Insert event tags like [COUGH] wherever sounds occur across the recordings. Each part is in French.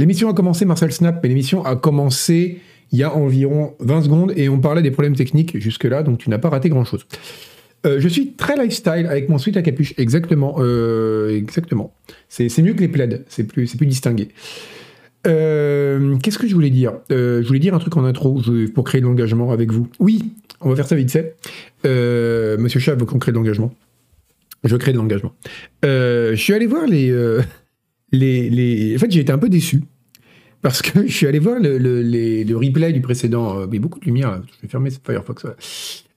L'émission a commencé, Marcel Snap, mais l'émission a commencé il y a environ 20 secondes et on parlait des problèmes techniques jusque-là, donc tu n'as pas raté grand-chose. Euh, je suis très lifestyle avec mon sweat à capuche, exactement. euh, exactement. C'est mieux que les plaids, c'est plus, plus distingué. Euh, Qu'est-ce que je voulais dire? Je voulais dire un truc en intro pour créer de l'engagement avec vous. Oui, on va faire ça vite fait. Monsieur Chat veut qu'on crée de l'engagement. Je crée de l'engagement. Je suis allé voir les, les, les... En fait, j'ai été un peu déçu. Parce que je suis allé voir le, le- les- le replay du précédent. euh, mais beaucoup de lumière, là. je vais fermer ce Firefox.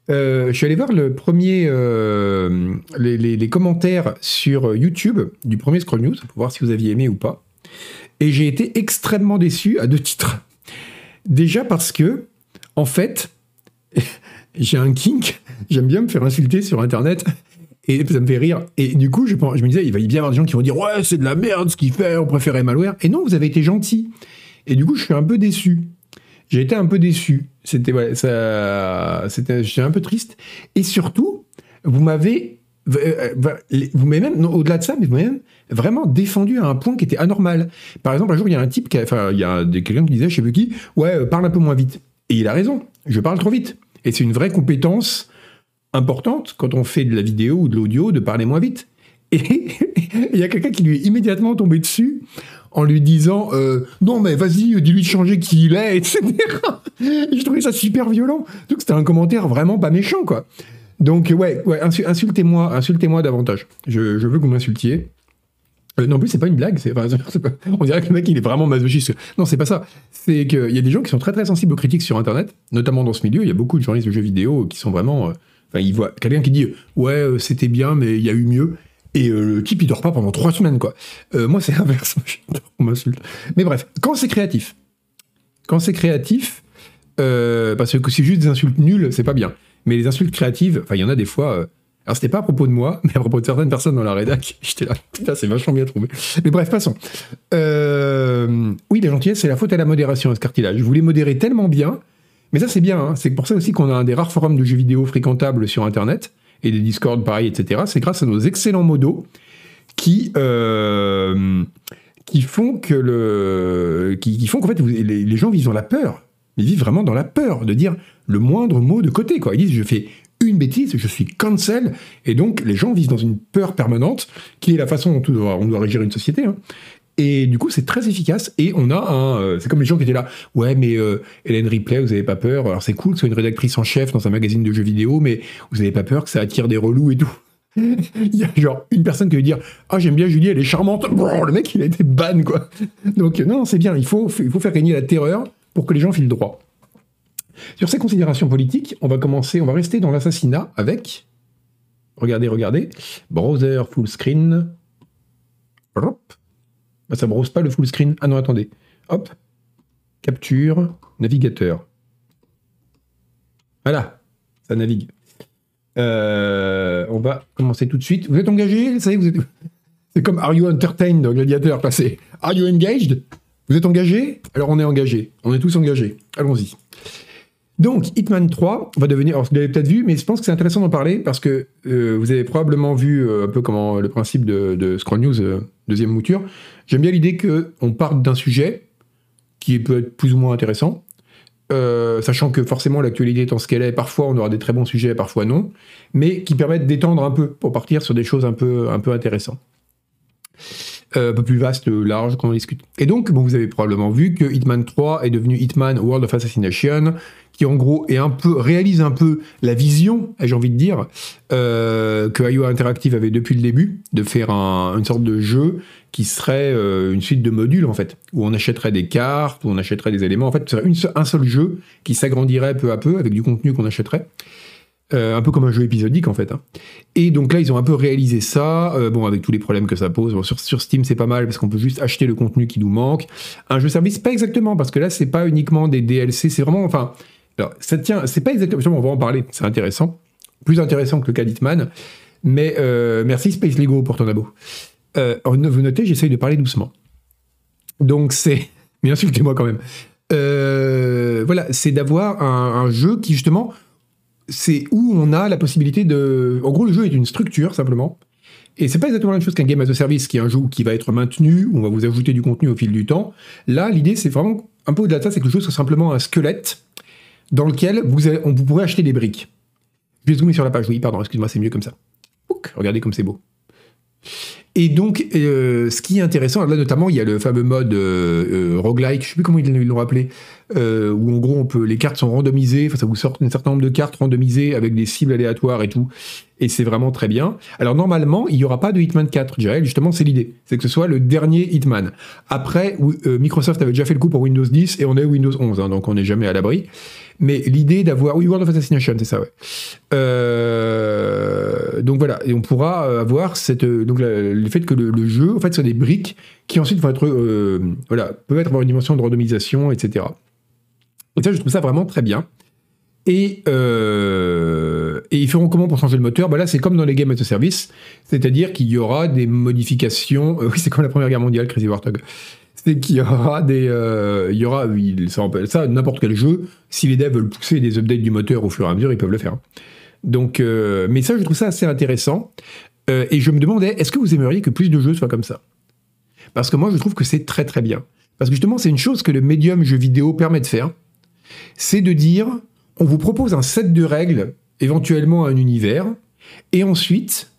Euh, je suis allé voir le premier, euh, les, commentaires sur YouTube du premier Scroll News pour voir si vous aviez aimé ou pas. Et j'ai été extrêmement déçu à deux titres. Déjà parce que, en fait, [LAUGHS] j'ai un kink, j'aime bien me faire insulter sur Internet. Et ça me fait rire. Et du coup, je, je me disais, il va y bien avoir des gens qui vont dire Ouais, c'est de la merde ce qu'il fait, on préférait Malware. Et non, vous avez été gentil. Et du coup, je suis un peu déçu. J'ai été un peu déçu. C'était, ça, c'était, j'étais un peu triste. Et surtout, vous m'avez, euh, euh, vous m'avez même, au-delà de ça, mais vous m'avez même vraiment défendu à un point qui était anormal. Par exemple, un jour, il y a un type, qui enfin, il y a quelqu'un qui disait, je sais plus qui, ouais, euh, parle un peu moins vite. Et il a raison. Je parle trop vite. Et c'est une vraie compétence importante quand on fait de la vidéo ou de l'audio de parler moins vite. Et [LAUGHS] il y a quelqu'un qui lui est immédiatement tombé dessus en lui disant euh, non mais vas-y dis-lui de changer qui il est [LAUGHS] etc. Et je trouvais ça super violent. Donc c'était un commentaire vraiment pas méchant quoi. Donc ouais, ouais insu- insultez-moi, insultez-moi davantage. Je, veux que vous m'insultiez. Euh, non, plus, c'est pas une blague. c'est- enfin, [LAUGHS] pas- on dirait que le mec, il est vraiment masochiste. Non, c'est pas ça. C'est qu'il y a des gens qui sont très très sensibles aux critiques sur Internet, notamment dans ce milieu. Il y a beaucoup de journalistes de jeux vidéo qui sont vraiment. euh, Enfin, ils voient quelqu'un qui dit Ouais, euh, c'était bien, mais il y a eu mieux. Et euh, le type, il dort pas pendant trois semaines, quoi. Euh, moi, c'est [LAUGHS] l'inverse. Qu'on m'insulte. Mais bref, quand c'est créatif, quand c'est créatif, euh, parce que c'est juste des insultes nulles, c'est pas bien. Mais les insultes créatives, enfin, il y en a des fois. alors, c'était pas à propos de moi, [LAUGHS] mais à propos de certaines personnes dans la rédac. [LAUGHS] J'étais là, putain, c'est vachement bien trouvé. Mais bref, passons. Oui, la gentillesse, c'est la faute à la modération, à ce cartilage. Je voulais modérer tellement bien, mais ça, c'est bien. hein. C'est pour ça aussi qu'on a un des rares forums de jeux vidéo fréquentables sur Internet, et des Discord, pareil, etc. C'est grâce à nos excellents modos qui, euh, qui font que qu'en fait, les, gens vivent dans la peur. Ils vivent vraiment dans la peur de dire le moindre mot de côté. Quoi. Ils disent, je fais une bêtise, je suis cancel, et donc les gens vivent dans une peur permanente, qui est la façon dont on doit, on doit régir une société. hein. Et du coup, c'est très efficace. Et on a un. euh, c'est comme les gens qui étaient là. Ouais, mais euh, Hélène Ripley, vous avez pas peur? Alors c'est cool que ce soit une rédactrice en chef dans un magazine de jeux vidéo, mais vous avez pas peur que ça attire des relous et tout? [LAUGHS] Il y a genre une personne qui veut dire Ah, j'aime bien Julie, elle est charmante. Le mec, il a été ban, quoi. Donc, non, c'est bien. Il faut, il faut faire régner la terreur pour que les gens filent droit. Sur ces considérations politiques, on va commencer, on va rester dans l'assassinat avec. Regardez, regardez. Browser full screen. Hop. Bah, ça browse pas le full screen. Ah non, attendez. Hop. Capture. Navigateur. Voilà. Ça navigue. Euh, on va commencer tout de suite. Vous êtes engagé? Vous êtes. [LAUGHS] C'est comme Are you entertained dans Gladiator passé. Are you engaged? Vous êtes engagé? Alors on est engagé. On est tous engagés. Allons-y. Donc, Hitman 3 va devenir. Alors, vous l'avez peut-être vu, mais je pense que c'est intéressant d'en parler parce que euh, vous avez probablement vu euh, un peu comment le principe de, Scroll News, deuxième mouture. J'aime bien l'idée qu'on parte d'un sujet qui peut être plus ou moins intéressant, euh, sachant que forcément l'actualité étant ce qu'elle est, parfois on aura des très bons sujets, parfois non, mais qui permettent d'étendre un peu pour partir sur des choses un peu, intéressantes. Euh, un peu plus vaste, large, qu'on en discute. Et donc, vous avez probablement vu que Hitman 3 est devenu Hitman World of Assassination, qui en gros est un peu, réalise un peu la vision, j'ai envie de dire, euh, que IO Interactive avait depuis le début, de faire un- une sorte de jeu qui serait euh, une suite de modules, en fait, où on achèterait des cartes, où on achèterait des éléments. En fait, ce serait un seul jeu qui s'agrandirait peu à peu avec du contenu qu'on achèterait. Euh, un peu comme un jeu épisodique en fait. hein. Et donc là, ils ont un peu réalisé ça, bon, avec tous les problèmes que ça pose. Sur, sur Steam, c'est pas mal parce qu'on peut juste acheter le contenu qui nous manque. Un jeu service, pas exactement, parce que là, c'est pas uniquement des DLC, c'est vraiment, enfin, alors, ça tient, c'est pas exactement, on va en parler, c'est intéressant, plus intéressant que le cas d'Hitman, mais euh, merci Space Lego pour ton abo. Euh, vous notez, j'essaye de parler doucement. Donc c'est, [LAUGHS] mais insultez-moi quand même. Euh, voilà, c'est d'avoir un, un jeu qui justement, c'est où on a la possibilité de, en gros, le jeu est une structure simplement, Et c'est pas exactement la même chose qu'un game as a service, qui est un jeu qui va être maintenu, où on va vous ajouter du contenu au fil du temps. Là, l'idée, c'est vraiment un peu au-delà de ça, c'est que le jeu soit simplement un squelette dans lequel vous, vous pourrez acheter des briques. Je vais zoomer sur la page, oui, pardon, excuse-moi, c'est mieux comme ça. regardez comme c'est beau. Et donc, euh, ce qui est intéressant, là notamment, il y a le fameux mode euh, euh, roguelike, je ne sais plus comment ils l'ont appelé, où en gros, on peut, les cartes sont randomisées, ça vous sort un certain nombre de cartes randomisées avec des cibles aléatoires et tout, et c'est vraiment très bien. Alors normalement, il n'y aura pas de Hitman 4, je dirais, justement, c'est l'idée, c'est que ce soit le dernier Hitman. Après, Microsoft avait déjà fait le coup pour Windows 10, et on est Windows 11, hein, donc on n'est jamais à l'abri. Mais l'idée d'avoir. Oui, World of Assassination, c'est ça, ouais. Euh, donc voilà, et on pourra avoir cette, donc le fait que le, jeu, en fait, soit des briques qui ensuite vont être. Euh, voilà, peuvent avoir une dimension de randomisation, etc. Et ça, je trouve ça vraiment très bien. Et, euh, et ils feront comment pour changer le moteur? Bah Là, c'est comme dans les games as a service, c'est-à-dire qu'il y aura des modifications. oui, c'est comme la Première Guerre mondiale, Crazy Warthog c'est qu'il y aura des, euh, il y aura, ça ça, n'importe quel jeu. Si les devs veulent pousser des updates du moteur au fur et à mesure, ils peuvent le faire. Donc, euh, mais ça, je trouve ça assez intéressant. Euh, et je me demandais, est-ce que vous aimeriez que plus de jeux soient comme ça? Parce que moi, je trouve que c'est très très bien. Parce que justement, c'est une chose que le médium jeu vidéo permet de faire. C'est de dire, on vous propose un set de règles, éventuellement un univers, et ensuite,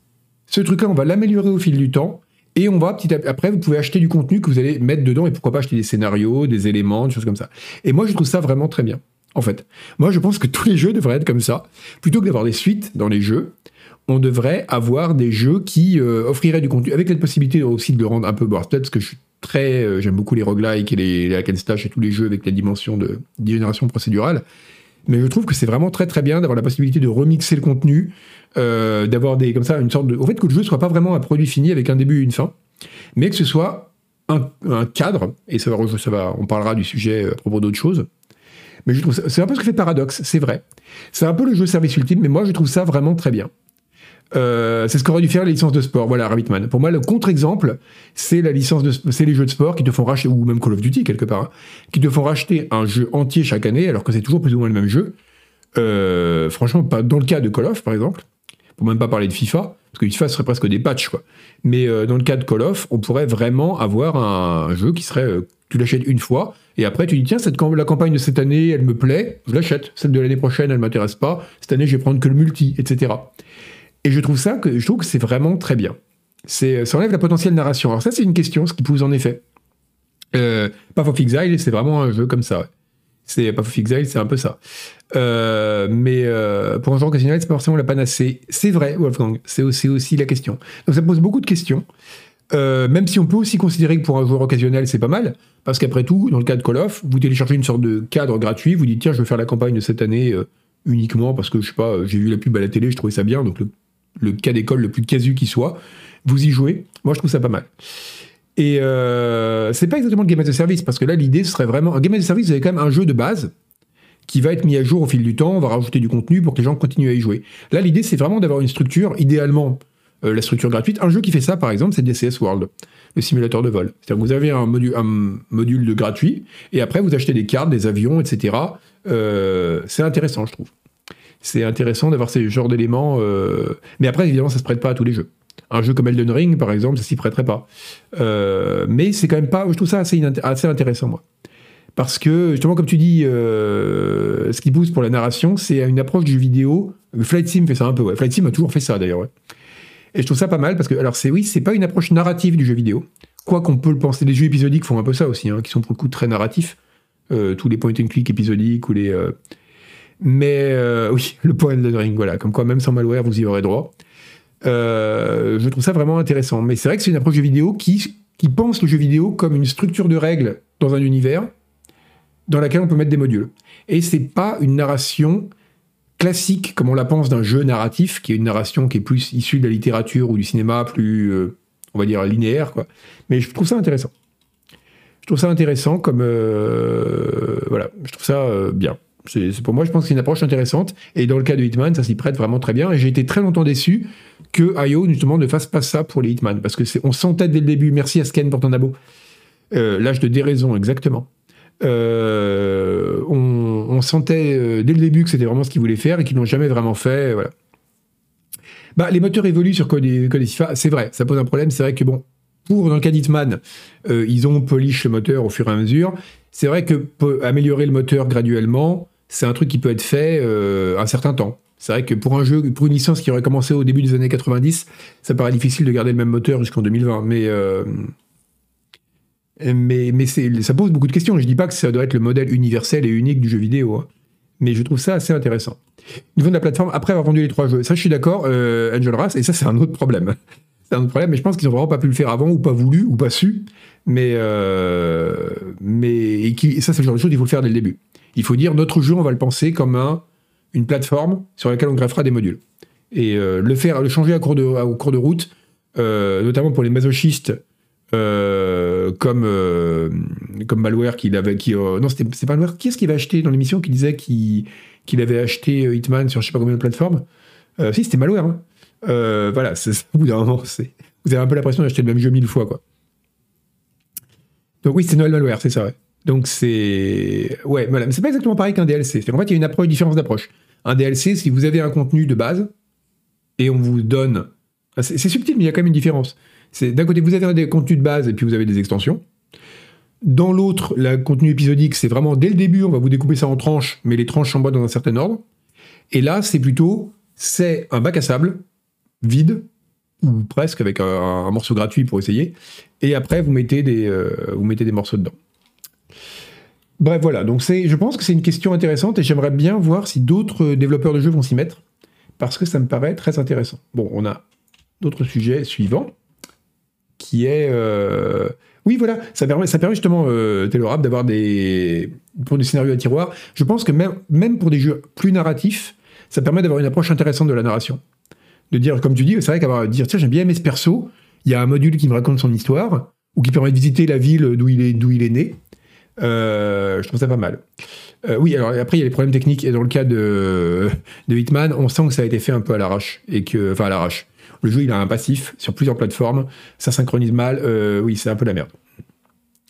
ce truc-là, on va l'améliorer au fil du temps, et on va petit après, vous pouvez acheter du contenu que vous allez mettre dedans et pourquoi pas acheter des scénarios, des éléments, des choses comme ça. Et moi, je trouve ça vraiment très bien. En fait, moi, je pense que tous les jeux devraient être comme ça. Plutôt que d'avoir des suites dans les jeux, on devrait avoir des jeux qui euh, offriraient du contenu avec la possibilité aussi de le rendre un peu peut-être parce que euh, j'aime beaucoup les roguelikes et les, les hack and slash et tous les jeux avec la dimension de, de génération procédurale. Mais je trouve que c'est vraiment très très bien d'avoir la possibilité de remixer le contenu, euh, d'avoir des comme ça une sorte de, au fait que le jeu soit pas vraiment un produit fini avec un début et une fin, mais que ce soit un, cadre. Et ça va, on parlera du sujet à propos d'autres choses. Mais je trouve c'est un peu ce que fait Paradox, c'est vrai. C'est un peu le jeu service ultime, mais moi je trouve ça vraiment très bien. Euh, c'est ce qu'aurait dû faire les licences de sport. Voilà, Rabbitman. Pour moi, le contre-exemple, c'est la licence de, c'est les jeux de sport qui te font racheter, ou même Call of Duty quelque part, hein, qui te font racheter un jeu entier chaque année, alors que c'est toujours plus ou moins le même jeu. Euh, franchement, pas dans le cas de Call of, par exemple, pour même pas parler de FIFA, parce que FIFA serait presque des patchs. Mais euh, dans le cas de Call of, on pourrait vraiment avoir un, jeu qui serait, tu l'achètes une fois, et après tu dis tiens, la campagne de cette année, elle me plaît, je l'achète. Celle de l'année prochaine, elle m'intéresse pas. Cette année, je vais prendre que le multi, etc. Et je trouve ça que je trouve que c'est vraiment très bien. C'est, ça enlève la potentielle narration. Alors ça, c'est une question, ce qui pousse en effet. Euh, Path of Exile, c'est vraiment un jeu comme ça. C'est Path of Exile, c'est un peu ça. Euh, mais euh, pour un genre occasionnel, c'est pas forcément la panacée. C'est vrai, Wolfgang. C'est aussi, la question. Donc ça pose beaucoup de questions. Euh, même si on peut aussi considérer que pour un joueur occasionnel, c'est pas mal, parce qu'après tout, dans le cas de Call of, vous téléchargez une sorte de cadre gratuit, vous dites tiens, je veux faire la campagne de cette année euh, uniquement parce que je sais pas, j'ai vu la pub à la télé, je trouvais ça bien, donc le le cas d'école le plus casu qui soit, vous y jouez. Moi, je trouve ça pas mal. Et euh, c'est pas exactement le game as a service, parce que là, l'idée serait vraiment. Un game as a service, vous avez quand même un jeu de base qui va être mis à jour au fil du temps, on va rajouter du contenu pour que les gens continuent à y jouer. Là, l'idée, c'est vraiment d'avoir une structure, idéalement euh, la structure gratuite. Un jeu qui fait ça, par exemple, c'est DCS World, le simulateur de vol. C'est-à-dire que vous avez un module, gratuit, et après, vous achetez des cartes, des avions, etc. Euh, c'est intéressant, je trouve c'est intéressant d'avoir ces genres d'éléments. Euh, mais après, évidemment, ça se prête pas à tous les jeux. Un jeu comme Elden Ring, par exemple, ça s'y prêterait pas. Euh, mais c'est quand même pas. Je trouve ça assez, intéressant, moi. Parce que, justement, comme tu dis, euh, ce qui pousse pour la narration, c'est une approche du jeu vidéo. Flight Sim fait ça un peu, ouais. Flight Sim a toujours fait ça, d'ailleurs. Et je trouve ça pas mal parce que, alors, c'est oui, c'est pas une approche narrative du jeu vidéo. Quoi qu'on peut le penser, les jeux épisodiques font un peu ça aussi, hein, qui sont pour le coup très narratifs. tous les point and click épisodiques ou les mais euh, oui, [LAUGHS] le point de ring, voilà, comme quoi même sans malware, vous y aurez droit. Euh, je trouve ça vraiment intéressant. Mais c'est vrai que c'est une approche de vidéo qui, qui pense le jeu vidéo comme une structure de règles dans un univers dans laquelle on peut mettre des modules. Et c'est pas une narration classique comme on la pense d'un jeu narratif, qui est une narration qui est plus issue de la littérature ou du cinéma, plus, euh, on va dire, linéaire. Mais je trouve ça intéressant. Je trouve ça intéressant comme... voilà, je trouve ça bien. C'est, pour moi, je pense que c'est une approche intéressante. Et dans le cas de Hitman, ça s'y prête vraiment très bien. Et j'ai été très longtemps déçu que IO, justement, ne fasse pas ça pour les Hitman. Parce que on sentait dès le début, merci à Sken pour ton abo, euh, l'âge de déraison, exactement. Euh, on, sentait euh, dès le début que c'était vraiment ce qu'ils voulaient faire et qu'ils n'ont jamais vraiment fait. Voilà. Bah, les moteurs évoluent sur Code c'est vrai, ça pose un problème. C'est vrai que bon, pour dans le cas d'Hitman, euh, ils ont polish le moteur au fur et à mesure. C'est vrai que améliorer le moteur graduellement, c'est un truc qui peut être fait euh, un certain temps. C'est vrai que pour un jeu, pour une licence qui aurait commencé au début des années 90, ça paraît difficile de garder le même moteur jusqu'en 2020. Mais euh, mais, mais ça pose beaucoup de questions. Je dis pas que ça doit être le modèle universel et unique du jeu vidéo, hein. mais je trouve ça assez intéressant. Au niveau de la plateforme, après avoir vendu les trois jeux, ça je suis d'accord, euh, Angel Race, et ça c'est un autre problème. [LAUGHS] c'est un autre problème, mais je pense qu'ils ont vraiment pas pu le faire avant, ou pas voulu, ou pas su. Mais, euh, mais et, ça c'est le genre de choses qu'il faut le faire dès le début. Il faut dire notre jeu, on va le penser comme un, une plateforme sur laquelle on greffera des modules. Et euh, le faire, le changer au cours de route, euh, notamment pour les masochistes euh, comme, Malware qu'il avait. Qui, non, c'est Malware. Qui est-ce qu'il avait acheté dans l'émission qui disait qu'il avait acheté Hitman sur je sais pas combien de plateformes? Si, c'était Malware. Hein. voilà, [LAUGHS] au bout d'un moment, vous avez un peu l'impression d'acheter le même jeu mille fois. quoi. Donc oui, c'est Noël Malware, c'est ça. Donc c'est. Ouais, voilà. Mais c'est pas exactement pareil qu'un DLC. En fait, il y a une différence d'approche. Un DLC, si vous avez un contenu de base et on vous donne. C'est subtil, mais il y a quand même une différence. C'est d'un côté, vous avez des contenus de base et puis vous avez des extensions. Dans l'autre, le contenu épisodique, c'est vraiment dès le début, on va vous découper ça en tranches, mais les tranches s'envoient dans un certain ordre. Et là, c'est plutôt, c'est un bac à sable, vide, ou presque, avec un, morceau gratuit pour essayer. Et après, vous mettez des, euh, vous mettez des morceaux dedans. Bref, voilà. Donc, c'est, je pense que c'est une question intéressante et j'aimerais bien voir si d'autres développeurs de jeux vont s'y mettre parce que ça me paraît très intéressant. Bon, on a d'autres sujets suivants qui est euh, oui voilà. Ça permet ça permet justement euh, Telorab d'avoir des pour des scénarios à tiroir. Je pense que même même pour des jeux plus narratifs ça permet d'avoir une approche intéressante de la narration. De dire comme tu dis c'est vrai qu'avoir dire tiens j'aime bien aimer ce perso. Il y a un module qui me raconte son histoire ou qui permet de visiter la ville d'où il est d'où il est né euh, je trouve ça pas mal. Euh, oui, alors après il y a les problèmes techniques et dans le cas de, de Hitman, on sent que ça a été fait un peu à l'arrache et que, enfin à l'arrache. Le jeu, il a un passif sur plusieurs plateformes, ça synchronise mal, euh, oui, c'est un peu la merde.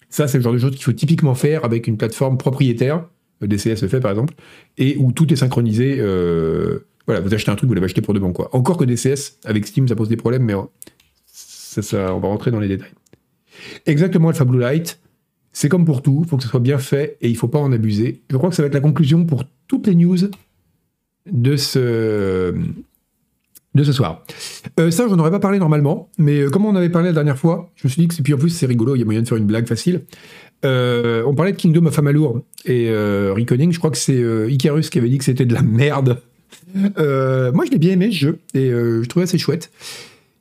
Ça, c'est le genre de choses qu'il faut typiquement faire avec une plateforme propriétaire, euh, DCS le fait par exemple, et où tout est synchronisé. Euh, voilà, vous achetez un truc, vous l'avez acheté pour de bon, quoi. Encore que DCS, avec Steam, ça pose des problèmes, mais ça, on va rentrer dans les détails. Exactement, Alpha Blue Light, c'est comme pour tout, il faut que ce soit bien fait et il ne faut pas en abuser. Je crois que ça va être la conclusion pour toutes les news de ce, de ce soir. Euh, ça, j'en aurais pas parlé normalement, mais euh, comme on avait parlé la dernière fois, je me suis dit que, puis en plus c'est rigolo, il y a moyen de faire une blague facile. Euh, on parlait de Kingdom of Amalur et Reckoning, je crois que c'est Icarus qui avait dit que c'était de la merde. moi, je l'ai bien aimé ce jeu et je trouvais assez chouette.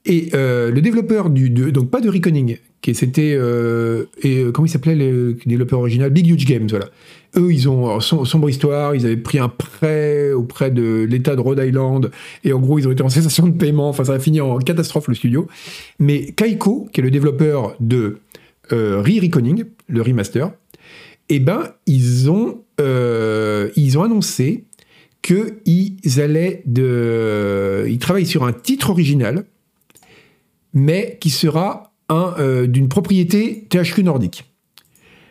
Et le développeur du, donc pas de Reckoning, qui c'était et comment il s'appelait le développeur original, Big Huge Games, voilà. Eux, ils ont sombre histoire, ils avaient pris un prêt auprès de l'État de Rhode Island, et en gros, ils ont été en cessation de paiement, enfin, ça a fini en catastrophe le studio. Mais Kaiko, qui est le développeur de euh, Re-Reconing, le remaster, eh ben, ils ont, euh, ils ont annoncé qu'ils allaient de. Ils travaillent sur un titre original, mais qui sera un, euh, d'une propriété THQ nordique.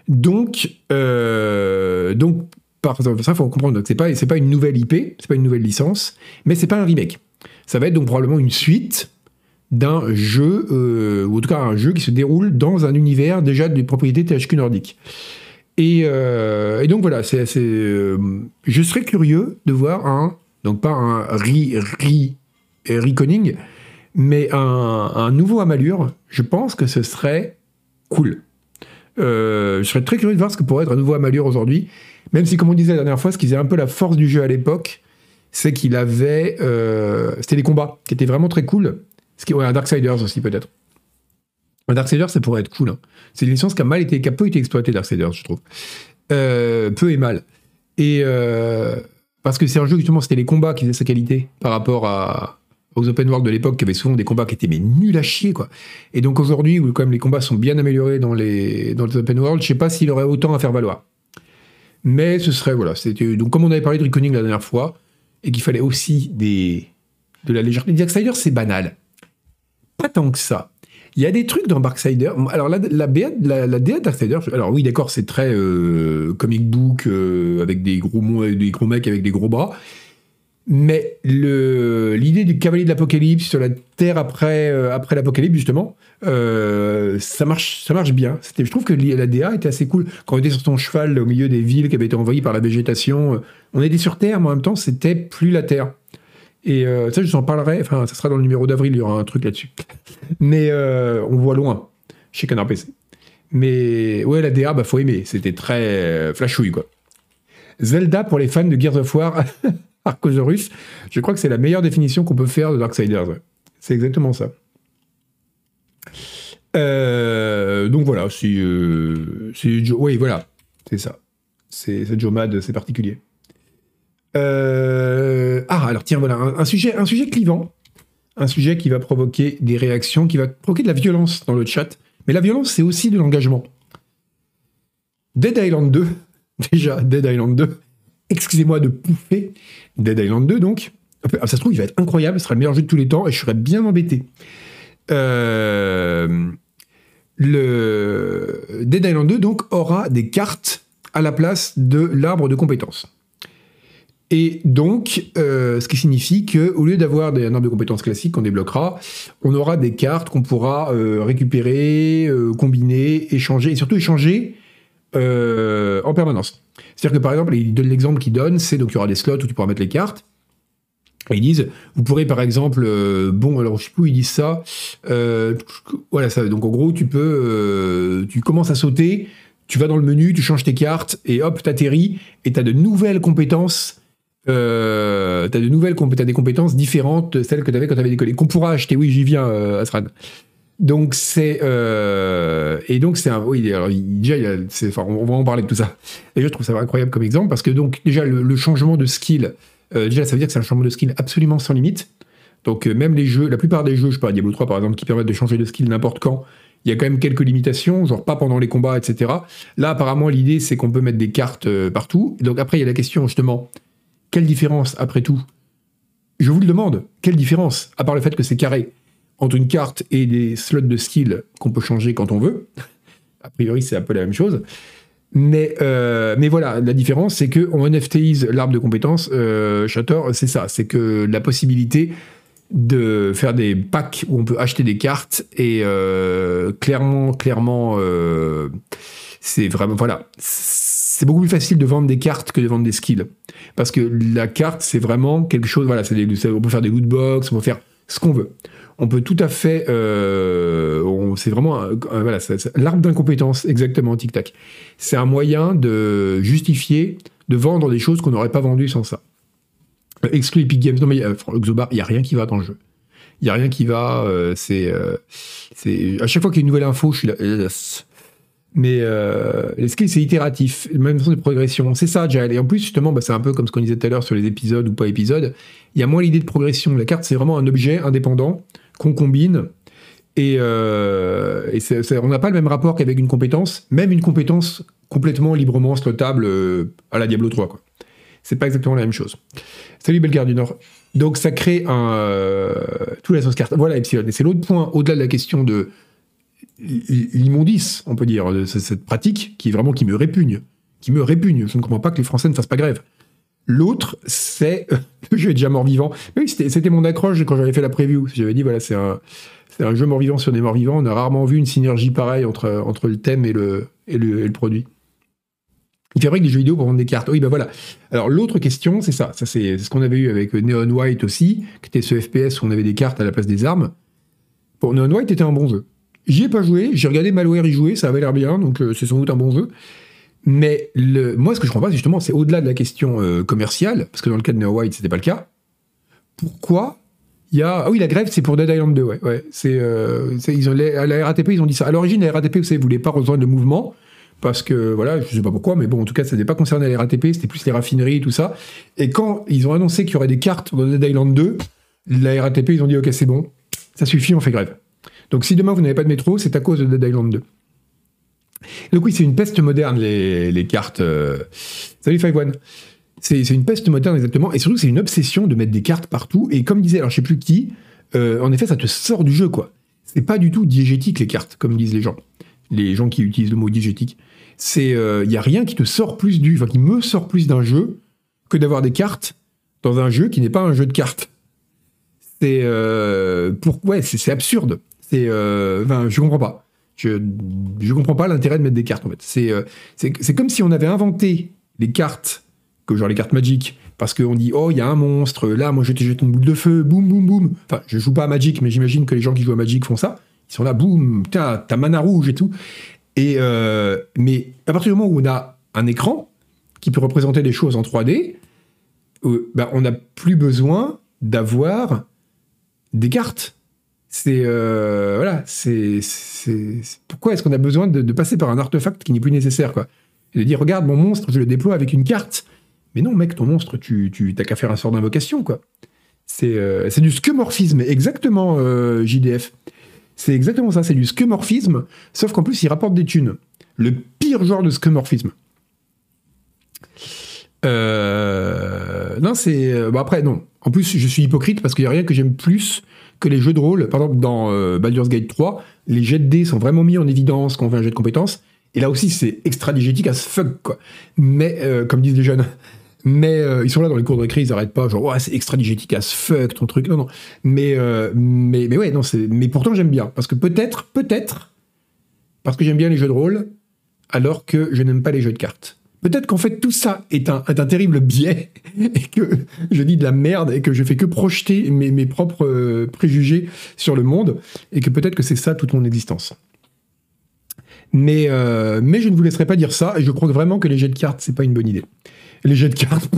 Donc, euh, donc par ça, faut comprendre que c'est pas pas une nouvelle IP, c'est pas une nouvelle licence, mais c'est pas un remake. Ça va être donc probablement une suite d'un jeu, euh, ou en tout cas un jeu qui se déroule dans un univers déjà de propriété THQ nordique. Et, euh, donc voilà, c'est, je serais curieux de voir un, donc pas un re, re, mais un, nouveau Amalur. Je pense que ce serait cool. Euh, je serais très curieux de voir ce que pourrait être un nouveau Amalur aujourd'hui. Même si, comme on disait la dernière fois, ce qui faisait un peu la force du jeu à l'époque, c'est qu'il avait. Euh, c'était les combats qui étaient vraiment très cool. Ce qui, un Darksiders aussi, peut-être. Un Darksiders, ça pourrait être cool. Hein. C'est une licence qui a été, qui a peu été exploitée, Darksiders, je trouve. Euh, peu et mal. Et. parce que c'est un jeu, justement, c'était les combats qui faisaient sa qualité par rapport à, aux open world de l'époque qui avaient souvent des combats qui étaient mais nuls à chier quoi. Et donc aujourd'hui où quand même les combats sont bien améliorés dans les dans les open world, je sais pas s'il aurait autant à faire valoir. Mais ce serait voilà, c'était donc comme on avait parlé de Reconing la dernière fois et qu'il fallait aussi des de la légèreté. Darksiders c'est banal. Pas tant que ça. Il y a des trucs dans Darksiders. Alors la la, la, la DA. Alors oui d'accord c'est très euh, comic book euh, avec des gros des gros mecs avec des gros bras. Mais l'idée du cavalier de l'apocalypse sur la Terre après, euh, l'apocalypse, justement, euh, ça, marche, ça marche bien. Je trouve que la DA était assez cool. Quand on était sur son cheval au milieu des villes qui avaient été envahies par la végétation, euh, on était sur Terre, mais en même temps, c'était plus la Terre. Et ça, je vous en parlerai. Enfin, ça sera dans le numéro d'avril, il y aura un truc là-dessus. [LAUGHS] Mais on voit loin chez Canard PC. Mais ouais, la DA, bah faut aimer. C'était très flashouille, quoi. Zelda pour les fans de Gears of War. [LAUGHS] [LAUGHS] Arcosaurus, je crois que c'est la meilleure définition qu'on peut faire de Darksiders. C'est exactement ça. Euh, donc voilà, c'est euh, oui voilà, c'est ça. C'est Joe Mad, c'est particulier. Euh, ah alors tiens voilà un, sujet un sujet clivant, un sujet qui va provoquer des réactions, qui va provoquer de la violence dans le chat. Mais la violence c'est aussi de l'engagement. Dead Island 2, [LAUGHS] déjà Dead Island 2, excusez-moi de pouffer, Dead Island 2 donc. ça se trouve, il va être incroyable, ce sera le meilleur jeu de tous les temps et je serais bien embêté. Euh, le Dead Island 2 donc aura des cartes à la place de l'arbre de compétences. Et donc, euh, ce qui signifie que au lieu d'avoir un arbre de compétences classique qu'on débloquera, on aura des cartes qu'on pourra euh, récupérer, combiner, échanger, et surtout échanger en permanence. C'est-à-dire que par exemple, l'exemple qu'il donne, c'est donc il y aura des slots où tu pourras mettre les cartes. Ils disent, vous pourrez par exemple, euh, bon, alors je sais plus où ils disent ça. Euh, voilà, ça. Donc en gros, tu peux, euh, tu commences à sauter, tu vas dans le menu, tu changes tes cartes et hop, t'atterris et t'as de nouvelles compétences. Euh, t'as de nouvelles as des compétences différentes de celles que t'avais quand t'avais décollé. Qu'on pourra acheter. Oui, j'y viens, Asrad. Donc c'est euh, et donc c'est un oui alors déjà il enfin, on va en parler de tout ça. Et je trouve ça incroyable comme exemple parce que donc déjà le, changement de skill euh, déjà ça veut dire que c'est un changement de skill absolument sans limite. Donc euh, même les jeux la plupart des jeux je pas Diablo 3 par exemple qui permettent de changer de skill n'importe quand il y a quand même quelques limitations genre pas pendant les combats etc là apparemment l'idée c'est qu'on peut mettre des cartes partout. Donc après il y a la question justement quelle différence après tout? Je vous le demande quelle différence à part le fait que c'est carré? Entre une carte et des slots de skill qu'on peut changer quand on veut. A priori, c'est un peu la même chose. Mais, euh, mais voilà, la différence, c'est qu'on NFTise l'arbre de compétences, euh, c'est ça, c'est que la possibilité de faire des packs où on peut acheter des cartes et euh, clairement, clairement, euh, c'est vraiment, voilà, c'est beaucoup plus facile de vendre des cartes que de vendre des skills. Parce que la carte, c'est vraiment quelque chose, voilà, on peut faire des loot box, on peut faire ce qu'on veut on peut tout à fait. Euh, c'est vraiment voilà, l'arbre d'incompétence, exactement, Tic Tac. C'est un moyen de justifier, de vendre des choses qu'on n'aurait pas vendues sans ça. Euh, exclu Epic Games, non mais euh, Xobar, il n'y a rien qui va dans le jeu. Il n'y a rien qui va. c'est, c'est à chaque fois qu'il y a une nouvelle info, je suis là. Mais euh, c'est itératif, même façon de progression. C'est ça, Jael. Et en plus, justement, bah, c'est un peu comme ce qu'on disait tout à l'heure sur les épisodes ou pas épisodes. Il y a moins l'idée de progression. La carte, c'est vraiment un objet indépendant qu'on combine. Et, euh, on n'a pas le même rapport qu'avec une compétence, même une compétence complètement librement slotable euh, à la Diablo 3. Quoi. C'est pas exactement la même chose. Salut Bellegarde du Nord. Donc ça crée un euh, tout la sauce carte. Voilà Epsilon. Et c'est l'autre point, au-delà de la question de l'immondice, on peut dire, de cette pratique qui vraiment qui me répugne, qui me répugne. Je ne comprends pas que les Français ne fassent pas grève. L'autre, c'est le jeu est déjà mort-vivant. C'était mon accroche quand j'avais fait la preview. J'avais dit, voilà, c'est un, jeu mort-vivant sur des morts-vivants. On a rarement vu une synergie pareille entre, le thème et le, et le, produit. Il fabrique des jeux vidéo pour vendre des cartes. Oui, ben voilà. Alors, l'autre question, c'est ça. ça c'est ce qu'on avait eu avec Neon White aussi, qui était ce FPS où on avait des cartes à la place des armes. Pour Neon White était un bon jeu. J'y ai pas joué, j'ai regardé Malware y jouer, ça avait l'air bien, donc euh, c'est sans doute un bon jeu. Mais moi, ce que je comprends pas, justement, c'est au-delà de la question euh, commerciale, parce que dans le cas de Neo White, c'était pas le cas. Pourquoi il y a. Ah oui, la grève, c'est pour Dead Island 2, ouais. ouais. C'est, euh, ils ont, à la RATP, ils ont dit ça. À l'origine, la RATP, vous savez, voulait pas rejoindre le mouvement, parce que, voilà, je sais pas pourquoi, mais bon, en tout cas, ça n'était pas concerné la RATP, c'était plus les raffineries, tout ça. Et quand ils ont annoncé qu'il y aurait des cartes dans Dead Island 2, la RATP, ils ont dit, ok, c'est bon, ça suffit, on fait grève. Donc si demain vous n'avez pas de métro, c'est à cause de Dead Island 2. Donc oui, c'est une peste moderne, les, cartes. Euh. Salut Five One. C'est une peste moderne exactement, et surtout c'est une obsession de mettre des cartes partout. Et comme disait, alors je sais plus qui, euh, en effet, ça te sort du jeu, quoi. C'est pas du tout diégétique les cartes, comme disent les gens, les gens qui utilisent le mot diégétique. C'est, il euh, y a rien qui te sort plus du, qui me sort plus d'un jeu que d'avoir des cartes dans un jeu qui n'est pas un jeu de cartes. C'est euh, pour ouais, c'est absurde. C'est je comprends pas. Je je comprends pas l'intérêt de mettre des cartes en fait. C'est euh, c'est comme si on avait inventé les cartes que genre les cartes magiques parce qu'on dit oh il y a un monstre là moi je te jette une boule de feu boum boum boum. Enfin je joue pas à Magic mais j'imagine que les gens qui jouent à Magic font ça. Ils sont là boum t'as mana rouge et tout. Et euh, mais à partir du moment où on a un écran qui peut représenter des choses en 3D, euh, bah, on n'a plus besoin d'avoir des cartes. C'est euh, voilà, c'est pourquoi est-ce qu'on a besoin de, passer par un artefact qui n'est plus nécessaire quoi? De dire regarde mon monstre, je le déploie avec une carte. Mais non mec, ton monstre, tu tu t'as qu'à faire un sort d'invocation quoi. C'est euh, du skeuomorphisme, exactement JDF. C'est exactement ça, c'est du skeuomorphisme, sauf qu'en plus il rapporte des thunes. Le pire genre de skeuomorphisme. Euh, non, c'est. Bon, après, non. En plus, je suis hypocrite parce qu'il n'y a rien que j'aime plus les jeux de rôle. Par exemple, dans euh, Baldur's Gate 3, les jets de dés sont vraiment mis en évidence quand on fait un jet de compétences. Et là aussi, c'est extra digétique as fuck, quoi. Mais, euh, comme disent les jeunes, [LAUGHS] mais ils sont là dans les cours de récré, ils n'arrêtent pas, genre, ouais, c'est extra digétique as fuck, ton truc. Non, non. Mais, mais, mais ouais, non, c'est. Mais pourtant, j'aime bien. Parce que peut-être, peut-être, parce que j'aime bien les jeux de rôle, alors que je n'aime pas les jeux de cartes. Peut-être qu'en fait tout ça est un, terrible biais [LAUGHS] et que je dis de la merde et que je fais que projeter mes, propres euh, préjugés sur le monde et que peut-être que c'est ça toute mon existence. Mais, euh, mais je ne vous laisserai pas dire ça et je crois vraiment que les jets de cartes c'est pas une bonne idée. Les jets de cartes.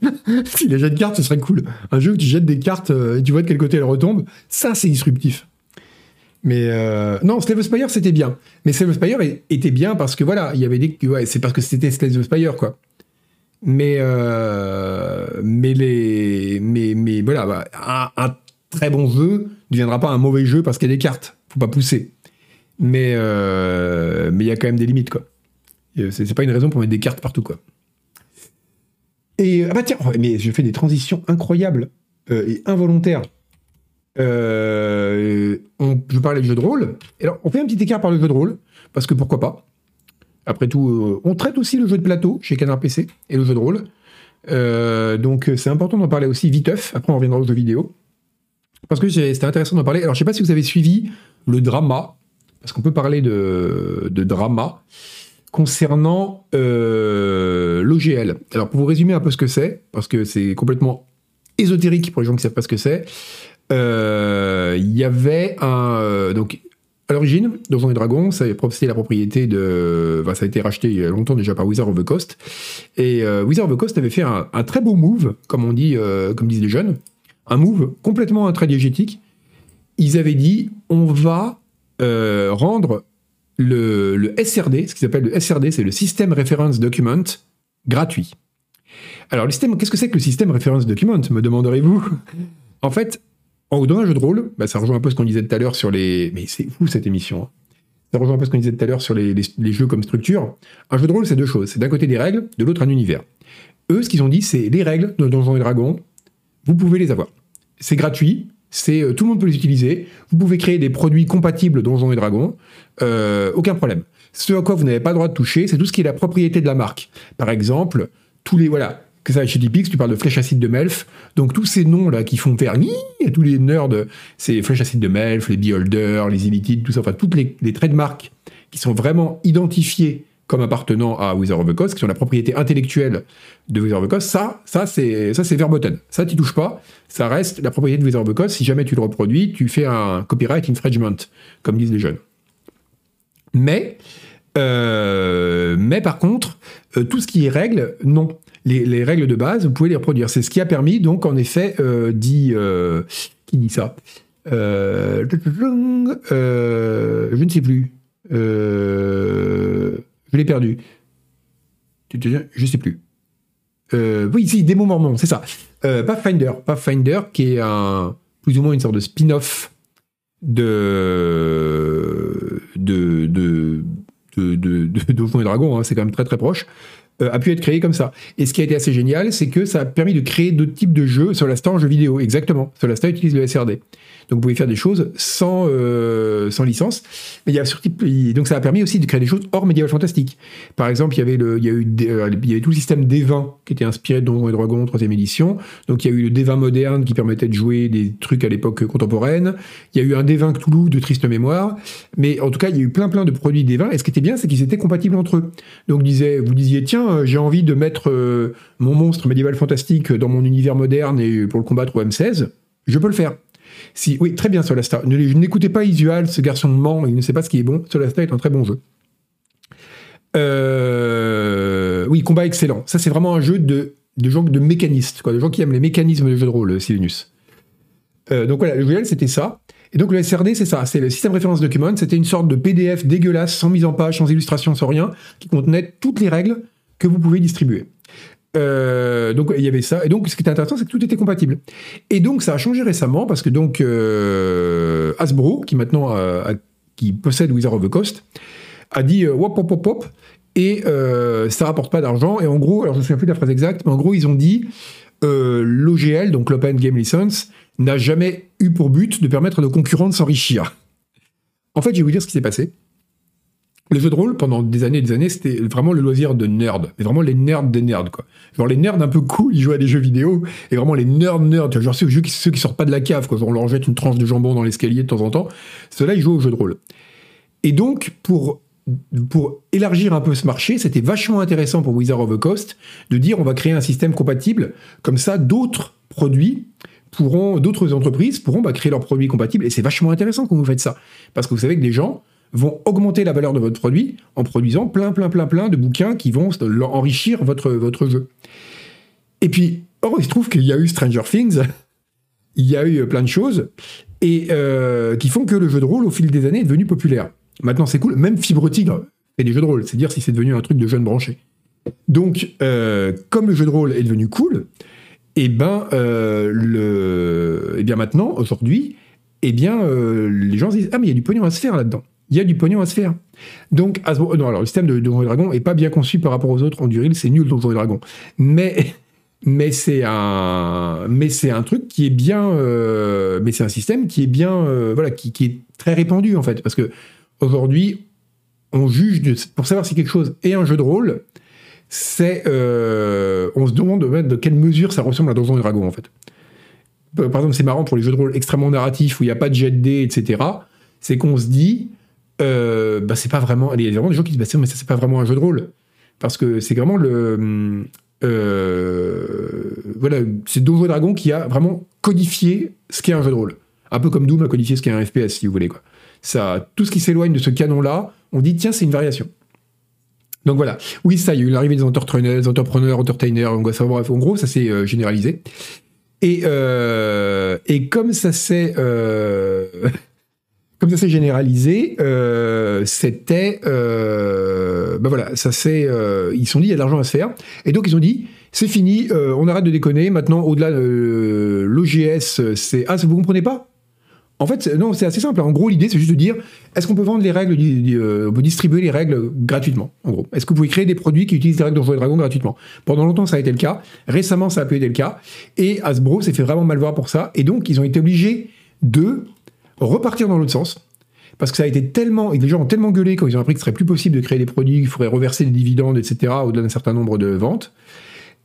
[LAUGHS] si les jets de cartes ce serait cool. Un jeu où tu jettes des cartes euh, et tu vois de quel côté elles retombent, ça c'est disruptif. Mais euh, non, Slave Spire c'était bien. Mais Slave Spire était bien parce que voilà, il y avait des. C'est parce que c'était Slave Spire quoi. Mais euh, mais les mais mais voilà, bah, un, très bon jeu ne deviendra pas un mauvais jeu parce qu'il y a des cartes. Faut pas pousser. Mais euh, mais il y a quand même des limites quoi. C'est pas une raison pour mettre des cartes partout quoi. Et ah bah tiens, mais je fais des transitions incroyables et involontaires euh, on, je parlais de jeu de rôle. Alors, on fait un petit écart par le jeu de rôle, parce que pourquoi pas Après tout, euh, on traite aussi le jeu de plateau chez Canard PC et le jeu de rôle. Euh, donc, c'est important d'en parler aussi viteuf. Après, on reviendra aux jeux vidéo. Parce que c'était intéressant d'en parler. Alors, je sais pas si vous avez suivi le drama, parce qu'on peut parler de, drama concernant l'OGL. Alors, pour vous résumer un peu ce que c'est, parce que c'est complètement ésotérique pour les gens qui ne savent pas ce que c'est, il y avait un. Euh, donc, à l'origine, Donjons et Dragons, ça la propriété de. ça a été racheté il y a longtemps déjà par Wizard of the Coast. Et euh, Wizard of the Coast avait fait un, très beau move, comme on dit, comme disent les jeunes. Un move complètement intradiégétique. Ils avaient dit on va rendre le, le, SRD, ce qu'ils appellent le SRD, c'est le System Reference Document, gratuit. Alors, qu'est-ce que c'est que le System Reference Document, me demanderez-vous? En fait, en dans un jeu de rôle, bah, ça rejoint un peu ce qu'on disait tout à l'heure sur les. Mais c'est fou cette émission. Hein. Ça rejoint un peu ce qu'on disait tout à l'heure sur les, jeux comme structure. Un jeu de rôle, c'est deux choses. C'est d'un côté des règles, de l'autre un univers. Eux, ce qu'ils ont dit, c'est les règles de Donjons et Dragons, vous pouvez les avoir. C'est gratuit, c'est euh, tout le monde peut les utiliser. Vous pouvez créer des produits compatibles Donjons et Dragons, euh, aucun problème. Ce à quoi vous n'avez pas le droit de toucher, c'est tout ce qui est la propriété de la marque. Par exemple, tous les voilà, que ça chez Typix, tu parles de flèche acide de Melf. Donc tous ces noms-là qui font faire tous les nerds, c'est flèche acide de Melf, les Beholder, les Illithid, tout ça, enfin toutes les, les trademarks qui sont vraiment identifiés comme appartenant à Wizard of the Coast, qui sont la propriété intellectuelle de Wizard of the Coast, ça, ça c'est ça c'est verboten. Ça tu touches pas, ça reste la propriété de Wizard of the Coast. Si jamais tu le reproduis, tu fais un copyright infringement, comme disent les jeunes. Mais euh, mais par contre, euh, tout ce qui est règle, non les, règles de base, vous pouvez les reproduire. C'est ce qui a permis, donc, en effet, euh, dit. Euh, qui dit ça euh, Je ne sais plus. je l'ai perdu. Je ne sais plus. oui, si, Démo Mormon, c'est ça. Pathfinder. Pathfinder, qui est un, plus ou moins une sorte de spin-off de. de. de. de. de, de, et Dragons, hein, c'est quand même très très proche. Euh, a pu être créé comme ça. Et ce qui a été assez génial, c'est que ça a permis de créer d'autres types de jeux. Solasta en jeu vidéo, exactement. Solasta utilise le SRD. Donc vous pouvez faire des choses sans, euh, sans licence. Donc ça a permis aussi de créer des choses hors médiéval fantastique. Par exemple, il y avait, le, il y a eu, euh, il y avait tout le système D20 qui était inspiré de Donjons et Dragons, troisième édition. Donc il y a eu le D20 moderne qui permettait de jouer des trucs à l'époque contemporaine. Il y a eu un D20 Cthulhu de triste mémoire. Mais en tout cas, il y a eu plein plein de produits D20. Et ce qui était bien, c'est qu'ils étaient compatibles entre eux. Donc vous disiez, tiens, euh, j'ai envie de mettre mon monstre médiéval fantastique dans mon univers moderne et pour le combattre au M16, je peux le faire. Oui, très bien Solasta. N'écoutez pas Isual, ce garçon ment, il ne sait pas ce qui est bon. Solasta est un très bon jeu. Euh, oui, combat excellent. Ça, c'est vraiment un jeu de, gens de mécanistes, quoi, de gens qui aiment les mécanismes de jeu de rôle, Silenus. Euh, donc voilà, le GL, c'était ça. Et donc le SRD, c'est ça, c'est le système référence document. C'était une sorte de PDF dégueulasse, sans mise en page, sans illustration, sans rien, qui contenait toutes les règles que vous pouvez distribuer. Euh, donc il y avait ça. Et donc ce qui était intéressant, c'est que tout était compatible. Et donc ça a changé récemment parce que donc euh, Hasbro, qui maintenant qui possède Wizard of the Coast, a dit wop wop wop wop et euh, ça rapporte pas d'argent. Et en gros, alors je me souviens plus de la phrase exacte, mais en gros ils ont dit l'OGL, donc l'Open Game License, n'a jamais eu pour but de permettre à nos concurrents de s'enrichir. En fait, je vais vous dire ce qui s'est passé. Le jeu de rôle, pendant des années et des années, c'était vraiment le loisir de nerds. Mais vraiment les nerds des nerds, quoi. Genre les nerds un peu cool, ils jouaient à des jeux vidéo, et vraiment les nerds nerds, genre ceux, qui, qui sortent pas de la cave, quoi. on leur jette une tranche de jambon dans l'escalier de temps en temps. Ceux-là, ils jouent au jeu de rôle. Et donc, pour, pour élargir un peu ce marché, c'était vachement intéressant pour Wizard of the Coast de dire on va créer un système compatible, comme ça d'autres produits pourront, d'autres entreprises pourront bah, créer leurs produits compatibles, et c'est vachement intéressant quand vous faites ça. Parce que vous savez que des gens vont augmenter la valeur de votre produit en produisant plein, plein, plein, plein de bouquins qui vont enrichir votre, votre jeu. Et puis, oh, il se trouve qu'il y a eu Stranger Things, [LAUGHS] il y a eu plein de choses, et euh, qui font que le jeu de rôle, au fil des années, est devenu populaire. Maintenant, c'est cool. Même Fibre Tigre fait des jeux de rôle. C'est dire si c'est devenu un truc de jeunes branchés. Donc, euh, comme le jeu de rôle est devenu cool, et eh ben, euh, le, et eh bien maintenant, aujourd'hui, et eh bien, les gens se disent Ah, mais il y a du pognon à se faire là-dedans il y a du pognon à se faire. Donc, non, alors le système de Donjons et Dragons est pas bien conçu par rapport aux autres en c'est nul Donjons et Dragons. Mais, mais c'est un, mais c'est un truc qui est bien, euh, mais c'est un système qui est bien, euh, voilà, qui, est très répandu en fait, parce que aujourd'hui, on juge pour savoir si quelque chose est un jeu de rôle, c'est, euh, on se demande de, de quelle mesure ça ressemble à Donjons et Dragons en fait. Par exemple, c'est marrant pour les jeux de rôle extrêmement narratifs où il n'y a pas de jet de dés, etc. C'est qu'on se dit, euh, bah, c'est pas vraiment. Il y a vraiment des gens qui disent, bah, mais ça, c'est pas vraiment un jeu de rôle. Parce que c'est vraiment le. Euh, voilà, c'est Donjons Dragon qui a vraiment codifié ce qu'est un jeu de rôle. Un peu comme Doom a codifié ce qu'est un FPS, si vous voulez. Quoi. Ça, tout ce qui s'éloigne de ce canon-là, on dit, tiens, c'est une variation. Donc voilà. Oui, ça, il y a eu l'arrivée des entrepreneurs, des entrepreneurs, entertainers, en gros, ça s'est euh, généralisé. Et, et comme ça s'est [LAUGHS] comme ça s'est généralisé, euh, c'était, ben voilà, ça c'est, euh, ils se sont dit il y a de l'argent à se faire, et donc ils ont dit c'est fini, on arrête de déconner. Maintenant, au-delà de l'OGS, c'est ah, vous comprenez pas? En fait, non, c'est assez simple. En gros, l'idée c'est juste de dire est-ce qu'on peut vendre les règles, on peut distribuer les règles gratuitement En gros, est-ce que vous pouvez créer des produits qui utilisent les règles Donjons et Dragons gratuitement? Pendant longtemps, ça a été le cas. Récemment, ça a pu être le cas, et Hasbro s'est fait vraiment mal voir pour ça, et donc ils ont été obligés de repartir dans l'autre sens. Parce que ça a été tellement, et les gens ont tellement gueulé quand ils ont appris que ce serait plus possible de créer des produits, qu'il faudrait reverser des dividendes, etc., au-delà d'un certain nombre de ventes.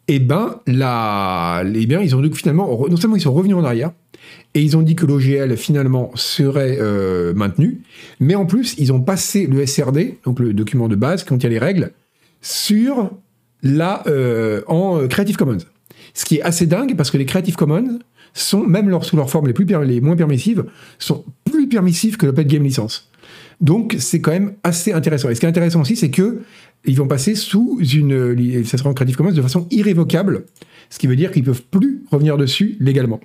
Et eh ben, là, eh bien, ils ont que finalement, non seulement ils sont revenus en arrière, et ils ont dit que l'OGL finalement serait euh, maintenu, mais en plus, ils ont passé le SRD, donc le document de base qui contient les règles, sur la, euh, en Creative Commons. Ce qui est assez dingue parce que les Creative Commons, sont, même sous leur forme les, plus, les moins permissives, sont plus permissives que l'Open Game License. Donc c'est quand même assez intéressant. Et ce qui est intéressant aussi, c'est que ils vont passer sous une, ça sera en Creative Commons de façon irrévocable, ce qui veut dire qu'ils peuvent plus revenir dessus légalement.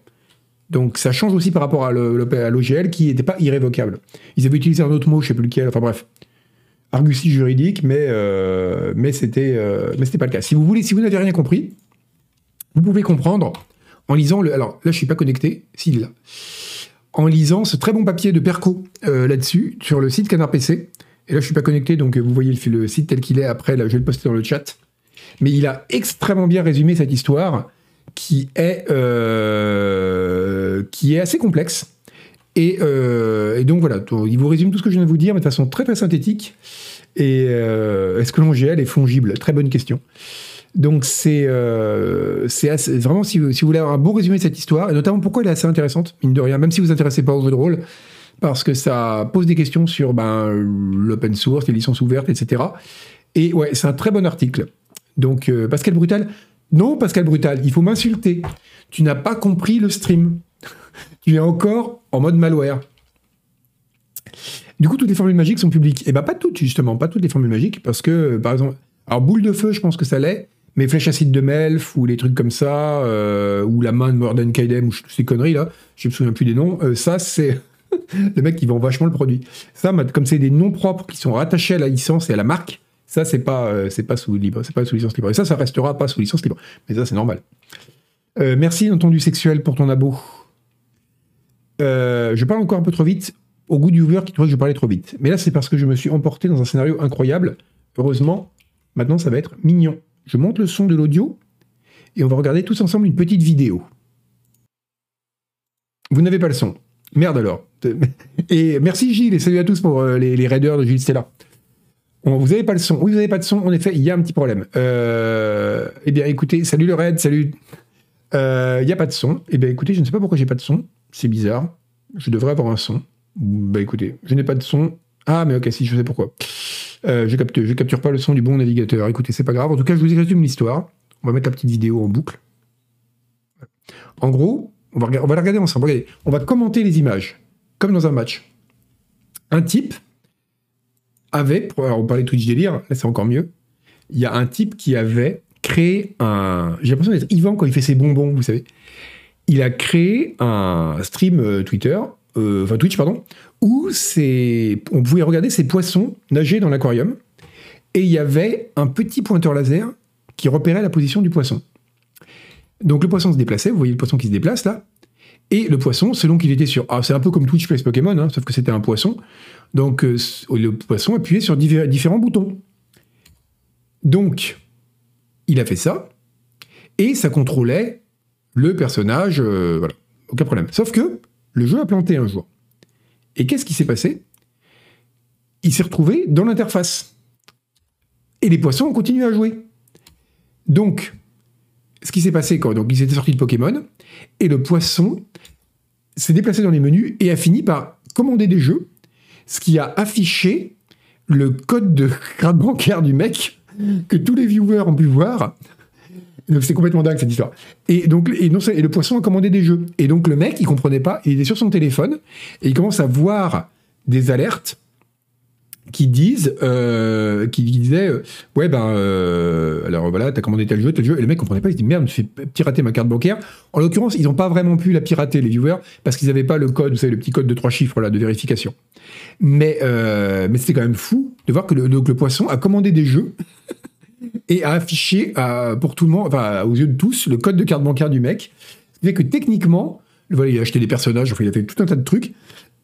Donc ça change aussi par rapport à l'OGL qui n'était pas irrévocable. Ils avaient utilisé un autre mot, je sais plus lequel. Enfin bref, argutie juridique, mais euh, euh, mais c'était pas le cas. Si vous voulez, si vous n'avez rien compris, vous pouvez comprendre en lisant le. Ce très bon papier de Perco euh, là-dessus, sur le site Canard PC. Et là, je suis pas connecté, donc vous voyez le, site tel qu'il est. Après, je vais le poster dans le chat. Mais il a extrêmement bien résumé cette histoire qui est, euh, assez complexe. Et, euh, donc voilà, il vous résume tout ce que je viens de vous dire, mais de façon très très synthétique. Et euh, est-ce que l'OGL est fongible? Très bonne question. Donc c'est euh, vraiment si vous, si vous voulez avoir un bon résumé de cette histoire, et notamment pourquoi elle est assez intéressante, mine de rien, même si vous vous intéressez pas au jeu de rôle, parce que ça pose des questions sur ben, l'open source, les licences ouvertes, etc. Et ouais, c'est un très bon article. Donc euh, Pascal Brutal, non Pascal Brutal, il faut m'insulter. Tu n'as pas compris le stream. [LAUGHS] tu es encore en mode malware. Du coup, toutes les formules magiques sont publiques. Et eh bien, pas toutes, justement, pas toutes les formules magiques, parce que, par exemple, alors boule de feu, je pense que ça l'est, mais flèche acide de Melf, ou les trucs comme ça, euh, ou la main de Morden Kaidem, ou ces conneries là, je me souviens plus des noms, euh, ça, c'est [LAUGHS] le mec qui vend vachement le produit. Ça, comme c'est des noms propres qui sont rattachés à la licence et à la marque, ça, c'est pas, euh, pas sous libre, licence libre. Et ça, ça restera pas sous licence libre. Mais ça, c'est normal. merci, entendu sexuel, pour ton abo. je parle encore un peu trop vite au goût du viewer qui trouvait que je parlais trop vite. Mais là, c'est parce que je me suis emporté dans un scénario incroyable. Heureusement, maintenant, ça va être mignon. Je monte le son de l'audio et on va regarder tous ensemble une petite vidéo. Vous n'avez pas le son. Merde alors. [LAUGHS] Et merci Gilles et salut à tous pour euh, les, raiders de Gilles Stella. Vous n'avez pas le son. Oui, vous n'avez pas de son. En effet, il y a un petit problème. Euh, eh bien, écoutez, salut le raid, salut. Euh, il n'y a pas de son. Eh bien, écoutez, je ne sais pas pourquoi j'ai pas de son. C'est bizarre. Je devrais avoir un son. Bah écoutez, je n'ai pas de son. Ah, mais ok, si, je sais pourquoi. Euh, je, capture, je capture pas le son du bon navigateur. Écoutez, c'est pas grave. En tout cas, je vous résume l'histoire. On va mettre la petite vidéo en boucle. En gros, on va, on va la regarder ensemble. On va commenter les images, comme dans un match. Un type avait, alors on parlait de Twitch délire, là c'est encore mieux. Il y a un type qui avait créé un. J'ai l'impression d'être Yvan quand il fait ses bonbons, vous savez. Il a créé un stream euh, Twitter euh, enfin Twitch pardon, où on pouvait regarder ces poissons nager dans l'aquarium et il y avait un petit pointeur laser qui repérait la position du poisson. Donc le poisson se déplaçait, vous voyez le poisson qui se déplace là, et le poisson, selon qu'il était sur... Ah, c'est un peu comme Twitch Place Pokémon, hein, sauf que c'était un poisson. Donc euh, le poisson appuyait sur différents boutons. Donc, il a fait ça, et ça contrôlait le personnage, euh, voilà, aucun problème. Sauf que le jeu a planté un jour. Et qu'est-ce qui s'est passé? Il s'est retrouvé dans l'interface. Et les poissons ont continué à jouer. Donc, ce qui s'est passé quand? Donc, ils étaient sortis de Pokémon, et le poisson s'est déplacé dans les menus et a fini par commander des jeux, ce qui a affiché le code de [LAUGHS] carte bancaire du mec que tous les viewers ont pu voir c'est complètement dingue cette histoire. Et donc et, non, et le poisson a commandé des jeux. Et donc le mec, il comprenait pas, il est sur son téléphone et il commence à voir des alertes qui disent, euh, qui disaient, euh, ouais ben, euh, alors voilà, t'as commandé tel jeu, tel jeu, et le mec comprenait pas, il se dit merde, je fais pirater ma carte bancaire. En l'occurrence, ils n'ont pas vraiment pu la pirater les viewers parce qu'ils n'avaient pas le code, vous savez, le petit code de trois chiffres là de vérification. Mais mais c'était quand même fou de voir que donc, le poisson a commandé des jeux et a affiché euh, pour tout le monde, enfin aux yeux de tous, le code de carte bancaire du mec. Ce que techniquement, voilà, il a acheté des personnages, il a fait tout un tas de trucs.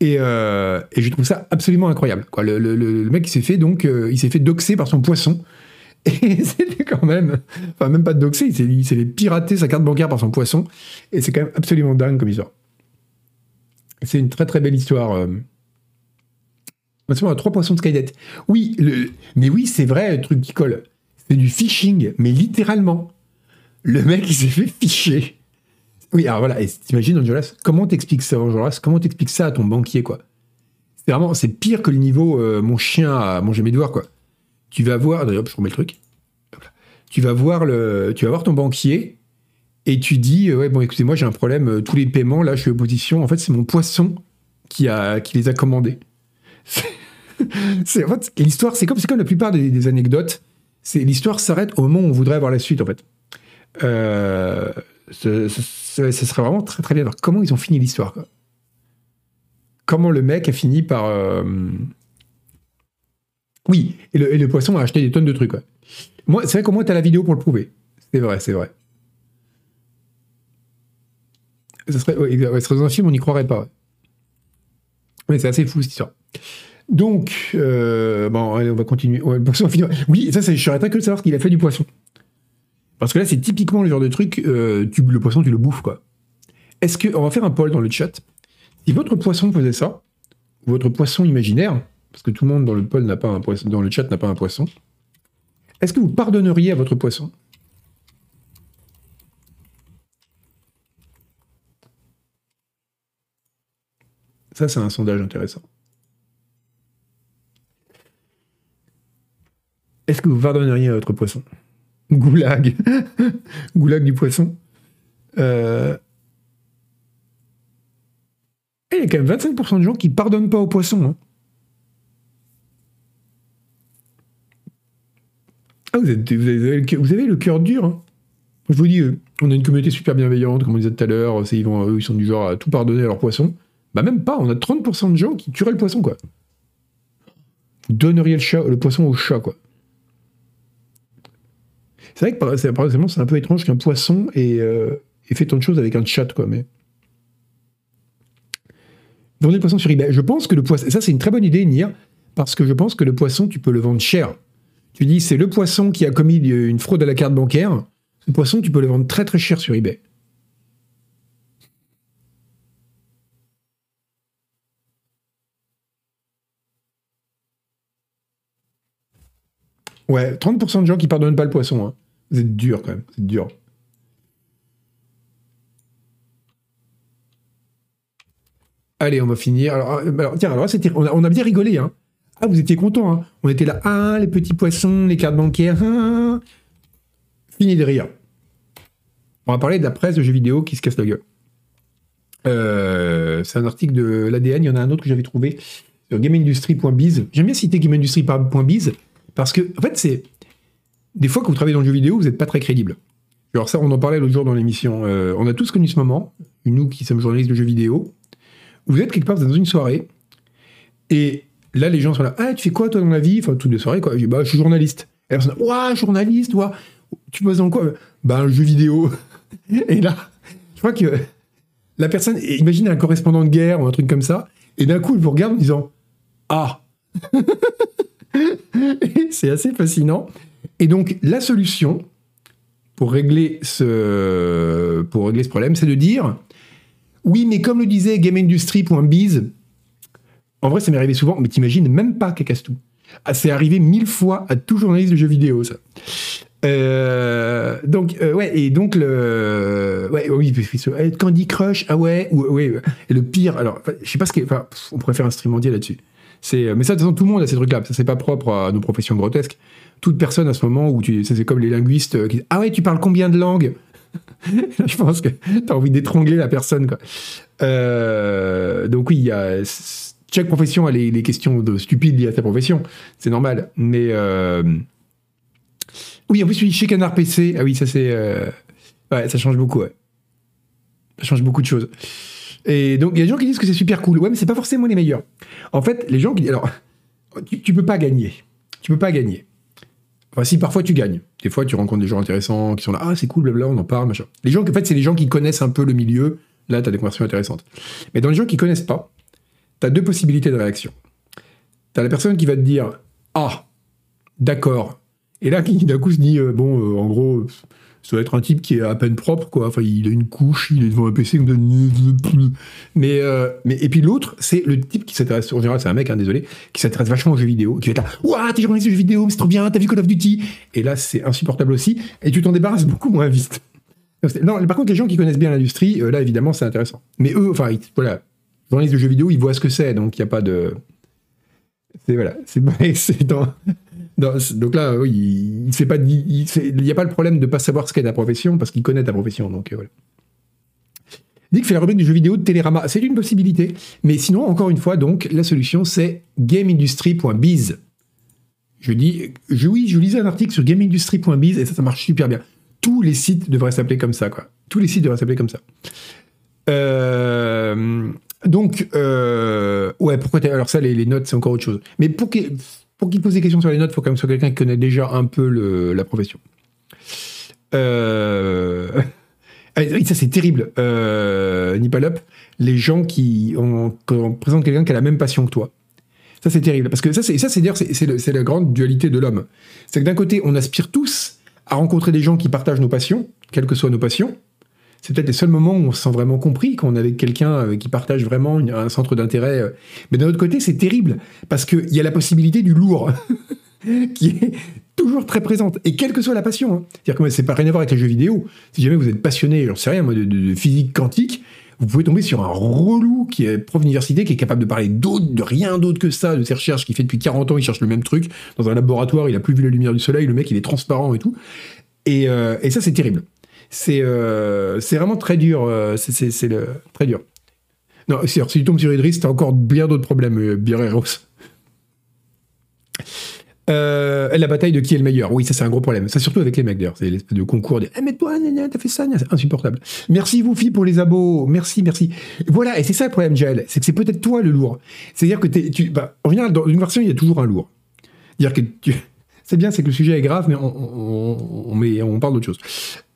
Et, euh, je trouve ça absolument incroyable. Le, mec, il s'est fait donc, euh, il s'est fait doxer par son poisson. [LAUGHS] Et c'était quand même, enfin même pas doxer, il s'est fait pirater sa carte bancaire par son poisson. Et c'est quand même absolument dingue comme histoire. C'est une très très belle histoire. Euh. On a trois poissons de Skynet. Oui, mais oui, c'est vrai, le truc qui colle. C'est du phishing, mais littéralement. Le mec, il s'est fait ficher. Oui, alors voilà, et t'imagines, Angelas, comment t'expliques ça, Angelas? Comment t'expliques ça à ton banquier, quoi? C'est vraiment, c'est pire que le niveau euh, mon chien a mangé mes devoirs, quoi. Tu vas voir, d'ailleurs, je remets le truc. Tu vas voir le, tu vas voir ton banquier et tu dis, euh, ouais, bon, écoutez, moi j'ai un problème, euh, tous les paiements, là, je suis opposition. En fait, c'est mon poisson qui a, qui les a commandés. [LAUGHS] C'est, en fait, l'histoire, c'est comme, c'est comme la plupart des anecdotes l'histoire s'arrête au moment où on voudrait avoir la suite en fait. Euh, ce, serait vraiment très très bien voir comment ils ont fini l'histoire. Comment le mec a fini par. Euh, oui, et le, poisson a acheté des tonnes de trucs. C'est vrai qu'au moins t'as la vidéo pour le prouver. C'est vrai, c'est vrai. Ça serait, dans un film, on n'y croirait pas. Mais c'est assez fou cette histoire. Donc, euh, bon, on va continuer. Oui, ça, je serais très curieux de savoir ce qu'il a fait du poisson. Parce que là, c'est typiquement le genre de truc, euh, le poisson, tu le bouffes, quoi. Est-ce que, on va faire un poll dans le chat. Si votre poisson faisait ça, votre poisson imaginaire, parce que tout le monde dans le poll n'a pas un poisson, dans le chat n'a pas un poisson, est-ce que vous pardonneriez à votre poisson? Ça, c'est un sondage intéressant. Est-ce que vous pardonneriez à votre poisson? Goulag. [LAUGHS] Goulag du poisson. Euh, il y a quand même 25% de gens qui pardonnent pas aux poissons. Hein. Ah, vous, avez, le cœur dur. Hein. Je vous dis, on a une communauté super bienveillante, comme on disait tout à l'heure. Ils, sont du genre à tout pardonner à leurs poissons. Bah même pas, on a 30% de gens qui tueraient le poisson, quoi. Vous donneriez le, le poisson au chat, quoi. C'est vrai que par exemple, c'est un peu étrange qu'un poisson euh, ait, fait tant de choses avec un chat, quoi, mais... Vendez le poisson sur eBay. Je pense que le poisson... Ça, c'est une très bonne idée, Nir, parce que je pense que le poisson, tu peux le vendre cher. Tu dis, c'est le poisson qui a commis une fraude à la carte bancaire. Ce poisson, tu peux le vendre très très cher sur eBay. Ouais, 30% de gens qui pardonnent pas le poisson. Hein. Vous êtes dur quand même, c'est dur. Allez, on va finir. Alors, euh, tiens, alors on a, bien rigolé. Hein. Ah, vous étiez content. Hein. On était là, ah, les petits poissons, les cartes bancaires. Ah. Fini de rire. On va parler de la presse de jeux vidéo qui se casse la gueule. Euh, c'est un article de l'ADN. Il y en a un autre que j'avais trouvé sur GameIndustry.biz. J'aime bien citer GameIndustry.biz parce que, en fait, c'est. Des fois, quand vous travaillez dans le jeu vidéo, vous n'êtes pas très crédible. Alors, ça, on en parlait l'autre jour dans l'émission. Euh, on a tous connu ce moment, nous qui sommes journalistes de jeux vidéo. Vous êtes quelque part dans une soirée, et là, les gens sont là. Ah, tu fais quoi, toi, dans la vie? Enfin, toutes les soirées, quoi. Je dis, bah, suis journaliste. Et la personne, ouah, journaliste, toi Tu bosses dans quoi? Bah, un jeu vidéo. [LAUGHS] et là, je crois que la personne, imagine un correspondant de guerre ou un truc comme ça, et d'un coup, il vous regarde en disant Ah [LAUGHS] c'est assez fascinant. Et donc, la solution pour régler ce, pour régler ce problème, c'est de dire oui, mais comme le disait GameIndustry.biz, en vrai, ça m'est arrivé souvent, mais t'imagines même pas tout. Ah, c'est arrivé mille fois à tout journaliste de jeux vidéo, ça. Euh, donc, euh, ouais, et donc le. Ouais, oui, Candy Crush, ah ouais, ou, ouais, le pire, alors, je sais pas ce qu'est. on pourrait faire un stream entier là-dessus. Euh, mais ça, de toute façon, tout le monde a ces trucs-là. Ça, c'est pas propre à nos professions grotesques. Toute personne à ce moment où tu, c'est comme les linguistes euh, qui disent Ah ouais, tu parles combien de langues? [LAUGHS] Je pense que t'as envie d'étrangler la personne, quoi. Euh, donc oui, il y a chaque profession a les, questions de stupides liées à sa profession, c'est normal. Mais oui, en plus, oui, chez Canard PC, ah oui, ça c'est, ouais, ça change beaucoup. Ça change beaucoup de choses. Et donc, il y a des gens qui disent que c'est super cool. Ouais, mais c'est pas forcément les meilleurs. En fait, les gens qui. Alors, tu, peux pas gagner. Tu peux pas gagner. Enfin, si parfois tu gagnes. Des fois, tu rencontres des gens intéressants qui sont là, ah, c'est cool, blabla, on en parle, machin. Les gens, en fait, c'est les gens qui connaissent un peu le milieu. Là, tu as des conversations intéressantes. Mais dans les gens qui connaissent pas, tu as deux possibilités de réaction. Tu as la personne qui va te dire, ah, d'accord. Et là, qui d'un coup se dit, euh, bon, euh, en gros, ça doit être un type qui est à peine propre, quoi. Enfin, il a une couche, il est devant un PC, mais, euh, mais et puis l'autre, c'est le type qui s'intéresse, en général, c'est un mec, hein, désolé, qui s'intéresse vachement aux jeux vidéo, qui va être là, ouah, t'es journaliste de jeux vidéo, c'est trop bien, t'as vu Call of Duty. Et là, c'est insupportable aussi, et tu t'en débarrasses beaucoup moins vite. Non, par contre, les gens qui connaissent bien l'industrie, euh, là, évidemment, c'est intéressant. Mais eux, enfin, voilà, journalistes de jeux vidéo, ils voient ce que c'est, donc il n'y a pas de. C'est voilà, c'est [LAUGHS] donc là, il n'y a pas le problème de ne pas savoir ce qu'est ta profession parce qu'il connaît ta profession. Donc euh, voilà. Dit fait la rubrique du jeu vidéo de Télérama. C'est une possibilité. Mais sinon, encore une fois, donc, la solution, c'est gameindustry.biz. Je dis, oui, je lisais un article sur gameindustry.biz et ça, ça marche super bien. Tous les sites devraient s'appeler comme ça, quoi. Tous les sites devraient s'appeler comme ça. Euh, donc, euh, ouais, pourquoi Alors ça, les, les notes, c'est encore autre chose. Mais pour que pour qu'il pose des questions sur les notes, il faut quand même que ce soit quelqu'un qui connaît déjà un peu la profession. Euh... [LAUGHS] ça c'est terrible, euh. Les gens qui ont, quelqu'un qui a la même passion que toi. Ça c'est terrible parce que ça c'est ça c'est dire c'est la grande dualité de l'homme. C'est que d'un côté on aspire tous à rencontrer des gens qui partagent nos passions, quelles que soient nos passions. C'est peut-être les seuls moments où on se sent vraiment compris, quand on est avec quelqu'un euh, qui partage vraiment un centre d'intérêt. Euh. Mais d'un autre côté, c'est terrible, parce qu'il y a la possibilité du lourd, [LAUGHS] qui est toujours très présente, et quelle que soit la passion. Hein. C'est-à-dire que c'est pas rien à voir avec les jeux vidéo. Si jamais vous êtes passionné, j'en sais rien, de, physique quantique, vous pouvez tomber sur un relou qui est prof d'université, qui est capable de parler d'autre, de rien d'autre que ça, de ses recherches qu'il fait depuis 40 ans, il cherche le même truc dans un laboratoire, il a plus vu la lumière du soleil, le mec il est transparent et tout. Et, euh, et ça c'est terrible. C'est euh, c'est vraiment très dur. Euh, c'est très dur. Non, si tu tombes sur Idriss, t'as encore bien d'autres problèmes, euh, Bireros. Euh, la bataille de qui est le meilleur. Oui, ça c'est un gros problème. Ça surtout avec les mecs d'ailleurs. C'est l'espèce de concours de eh, mais toi, t'as fait ça, c'est insupportable. Merci vous filles pour les abos. Merci, merci. Voilà, et c'est ça le problème, Jael. C'est que c'est peut-être toi le lourd. C'est-à-dire que tu, bah, en général, dans une version, il y a toujours un lourd. Dire que c'est bien, c'est que le sujet est grave, mais on, parle d'autre chose.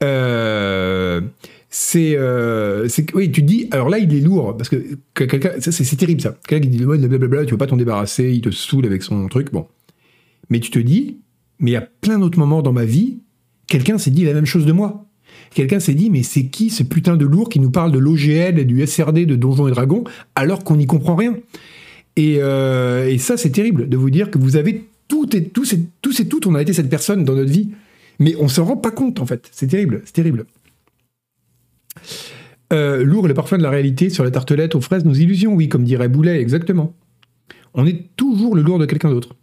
Euh, c'est, euh, oui, tu te dis, alors là, il est lourd, parce que, quelqu'un, c'est, terrible ça. Quelqu'un qui dit, blablabla, tu veux pas t'en débarrasser, il te saoule avec son truc, bon. Mais tu te dis, mais a plein d'autres moments dans ma vie, quelqu'un s'est dit la même chose de moi. Quelqu'un s'est dit, mais c'est qui ce putain de lourd qui nous parle de l'OGL et du SRD de Donjons et Dragons alors qu'on n'y comprend rien? Et, euh, et, ça, c'est terrible de vous dire que vous avez tout et tout, c'est tout, c'est tout, on a été cette personne dans notre vie. Mais on s'en rend pas compte, en fait. C'est terrible, c'est terrible. Euh, lourd le parfum de la réalité sur la tartelette aux fraises, nos illusions, oui, comme dirait Boulet, exactement. On est toujours le lourd de quelqu'un d'autre.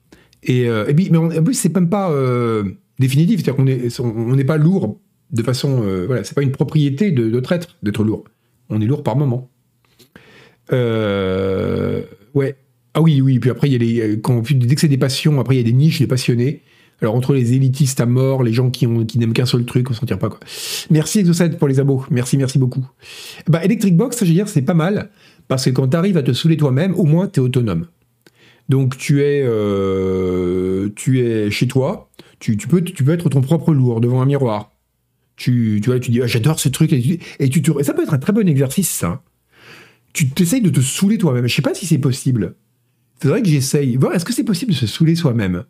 Et, euh, et mais en plus, c'est même pas euh, définitif, c'est-à-dire qu'on n'est on, n'est pas lourd de façon, voilà, c'est pas une propriété de notre être d'être lourd. On est lourd par moment. ouais. Ah oui, oui. Puis après, il y a les, quand, dès que c'est des passions, après il y a des niches, des passionnés. Alors entre les élitistes à mort, les gens qui, n'aiment qu'un seul truc, on s'en tire pas quoi. Merci Exocet pour les abos, merci, merci beaucoup. Bah Electric Box, ça je veux dire, c'est pas mal, parce que quand tu arrives à te saouler toi-même, au moins tu es autonome. Donc tu es, euh, chez toi, tu, peux, être ton propre lourd devant un miroir. Tu, tu vois, dis ah, j'adore ce truc et, tu, et ça peut être un très bon exercice ça. Tu t'essayes de te saouler toi-même. Je sais pas si c'est possible. C'est vrai que j'essaye. Est-ce que c'est possible de se saouler soi-même?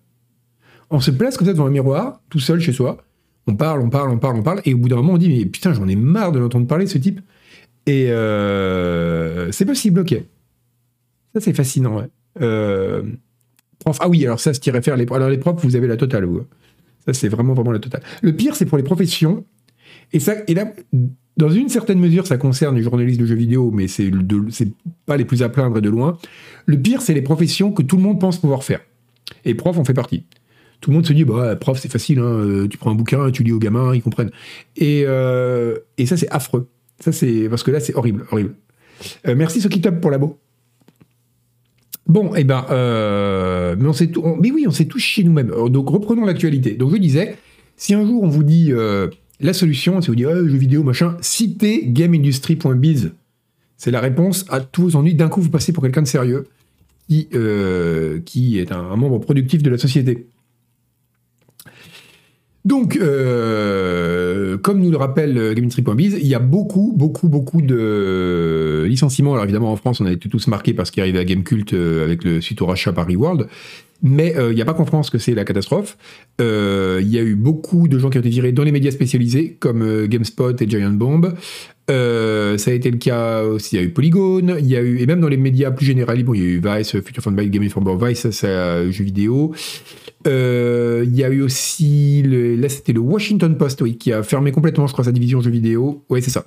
On se place comme ça devant un miroir, tout seul chez soi. On parle, on parle, on parle, on parle. Et au bout d'un moment, on dit Mais putain, j'en ai marre de l'entendre parler, ce type. Et euh, c'est possible, ok. Ça, c'est fascinant, ouais. Euh, prof, ah oui, alors ça, ce qui réfère les, alors les profs, vous avez la totale, vous. Ça, c'est vraiment, vraiment la totale. Le pire, c'est pour les professions. Et, ça, et là, dans une certaine mesure, ça concerne les journalistes de jeux vidéo, mais c'est pas les plus à plaindre de loin. Le pire, c'est les professions que tout le monde pense pouvoir faire. Et prof en fait partie tout le monde se dit, bah, prof, c'est facile, hein, euh, tu prends un bouquin, tu lis aux gamins, ils comprennent. Et, euh, et ça, c'est affreux. Ça, c'est parce que là, c'est horrible, horrible. Euh, merci Sokitop pour l'abo. Bon, et eh ben, mais, on mais oui, on s'est tous chez nous-mêmes. Donc, reprenons l'actualité. Donc, je disais, si un jour on vous dit la solution, si vous dites, jeux vidéo, machin, citez gameindustry.biz. C'est la réponse à tous vos ennuis. D'un coup, vous passez pour quelqu'un de sérieux qui, qui est un membre productif de la société. Donc, euh, comme nous le rappelle euh, GameTree.biz, il y a beaucoup, beaucoup, beaucoup de licenciements. Alors évidemment, en France, on a été tous marqués parce qu'il arrivait à Gamecult euh, avec le suite au rachat par Reworld. Mais il n'y a pas qu'en France que c'est la catastrophe. Il y a eu beaucoup de gens qui ont été virés dans les médias spécialisés, comme GameSpot et Giant Bomb. ça a été le cas aussi, il y a eu Polygon, y a eu, et même dans les médias plus généraux, bon, il y a eu Vice, Future Fun Byte, Game Informer, Vice, c'est jeux vidéo. Euh, il y a eu aussi, là c'était le Washington Post, oui, qui a fermé complètement, je crois, sa division jeux vidéo. Oui, c'est ça.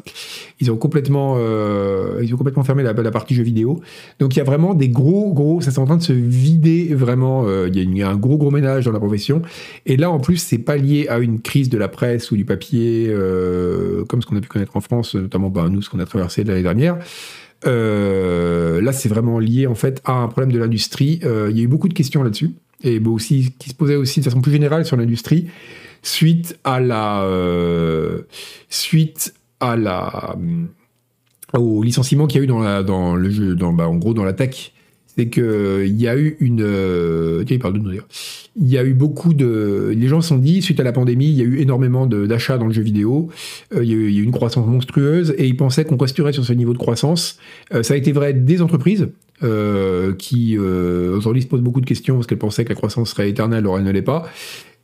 Ils ont complètement, euh, ils ont complètement fermé la, la, partie jeux vidéo. Donc il y a vraiment des gros, gros, ça c'est en train de se vider vraiment. Euh, il y, a un gros, gros ménage dans la profession. Et là, en plus, c'est pas lié à une crise de la presse ou du papier, comme ce qu'on a pu connaître en France, notamment bah, nous, ce qu'on a traversé l'année dernière. là, c'est vraiment lié en fait à un problème de l'industrie. il y a eu beaucoup de questions là-dessus et aussi, qui se posait aussi de façon plus générale sur l'industrie, suite à la, euh, suite à la, euh, au licenciement qu'il y a eu dans, la, dans le jeu, dans, bah, en gros dans la tech. C'est que il y a eu une, euh, il parle de nous Il y a eu beaucoup de, les gens se sont dit suite à la pandémie, il y a eu énormément d'achats dans le jeu vidéo. il, y a eu, une croissance monstrueuse et ils pensaient qu'on resterait sur ce niveau de croissance. ça a été vrai des entreprises euh, qui euh, aujourd'hui se pose beaucoup de questions parce qu'elle pensait que la croissance serait éternelle, alors elle ne l'est pas.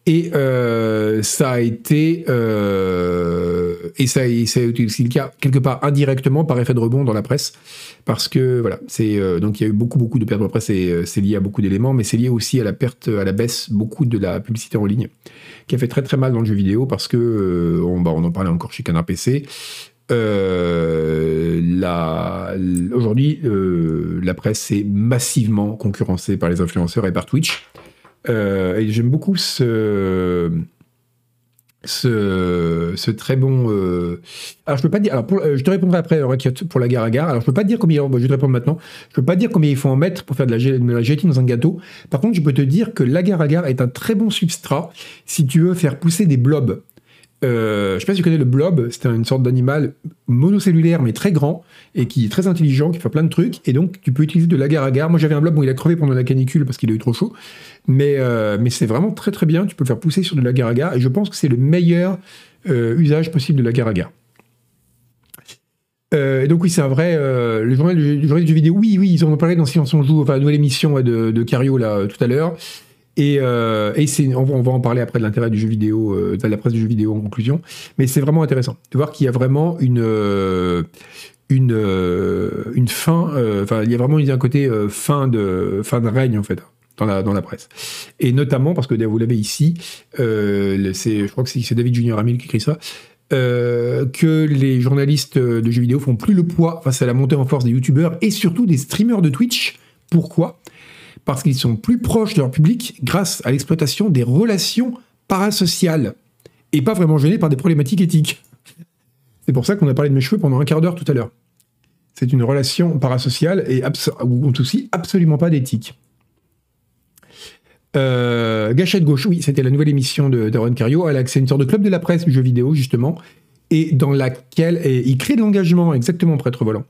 Et euh, ça a été euh, et ça, a été le cas quelque part indirectement par effet de rebond dans la presse parce que voilà c'est euh, donc il y a eu beaucoup beaucoup de pertes de presse et c'est lié à beaucoup d'éléments mais c'est lié aussi à la perte à la baisse beaucoup de la publicité en ligne qui a fait très très mal dans le jeu vidéo parce que on, bah, on en parlait encore chez Canard PC aujourd'hui, la presse est massivement concurrencée par les influenceurs et par Twitch. Euh, et j'aime beaucoup ce, très bon. Euh... Alors, je peux pas dire. Alors, euh, je te répondrai après, pour la gare à gare. Alors, je peux pas dire combien. Bon, je te répondre maintenant. Je peux pas dire combien il faut en mettre pour faire de la, de la gélatine dans un gâteau. Par contre, je peux te dire que la gare à gare est un très bon substrat si tu veux faire pousser des blobs. Euh, je sais pas si tu connais le blob, c'est une sorte d'animal monocellulaire mais très grand et qui est très intelligent, qui fait plein de trucs. Et donc tu peux utiliser de l'agar-agar. Moi j'avais un blob, bon il a crevé pendant la canicule parce qu'il a eu trop chaud. Mais, euh, c'est vraiment très très bien, tu peux faire pousser sur de l'agar-agar. Et je pense que c'est le meilleur euh, usage possible de l'agar-agar. Et donc oui, c'est un vrai. Le journal, du vidéo, oui, oui, ils en ont parlé dans Silence on joue, enfin la nouvelle émission de, de Cario là tout à l'heure. Et, euh, et c'est, on, va en parler après de l'intérêt du jeu vidéo, euh, de la presse du jeu vidéo en conclusion. Mais c'est vraiment intéressant de voir qu'il y a vraiment une euh, une fin. Enfin, il y a vraiment un côté fin de fin de règne en fait dans la dans la presse. Et notamment parce que vous l'avez ici, c'est, je crois que c'est, David Junior Amil qui écrit ça. que les journalistes de jeux vidéo font plus le poids face à la montée en force des youtubeurs et surtout des streamers de Twitch. Pourquoi? Parce qu'ils sont plus proches de leur public grâce à l'exploitation des relations parasociales et pas vraiment gênés par des problématiques éthiques. C'est pour ça qu'on a parlé de mes cheveux pendant un quart d'heure tout à l'heure. C'est une relation parasociale et où on aussi absolument pas d'éthique. Euh, Gâchette Gauche, oui, c'était la nouvelle émission de Darren Cario. Elle à une sorte de club de la presse du jeu vidéo, justement, et dans laquelle il crée de l'engagement, exactement, prêtre volant.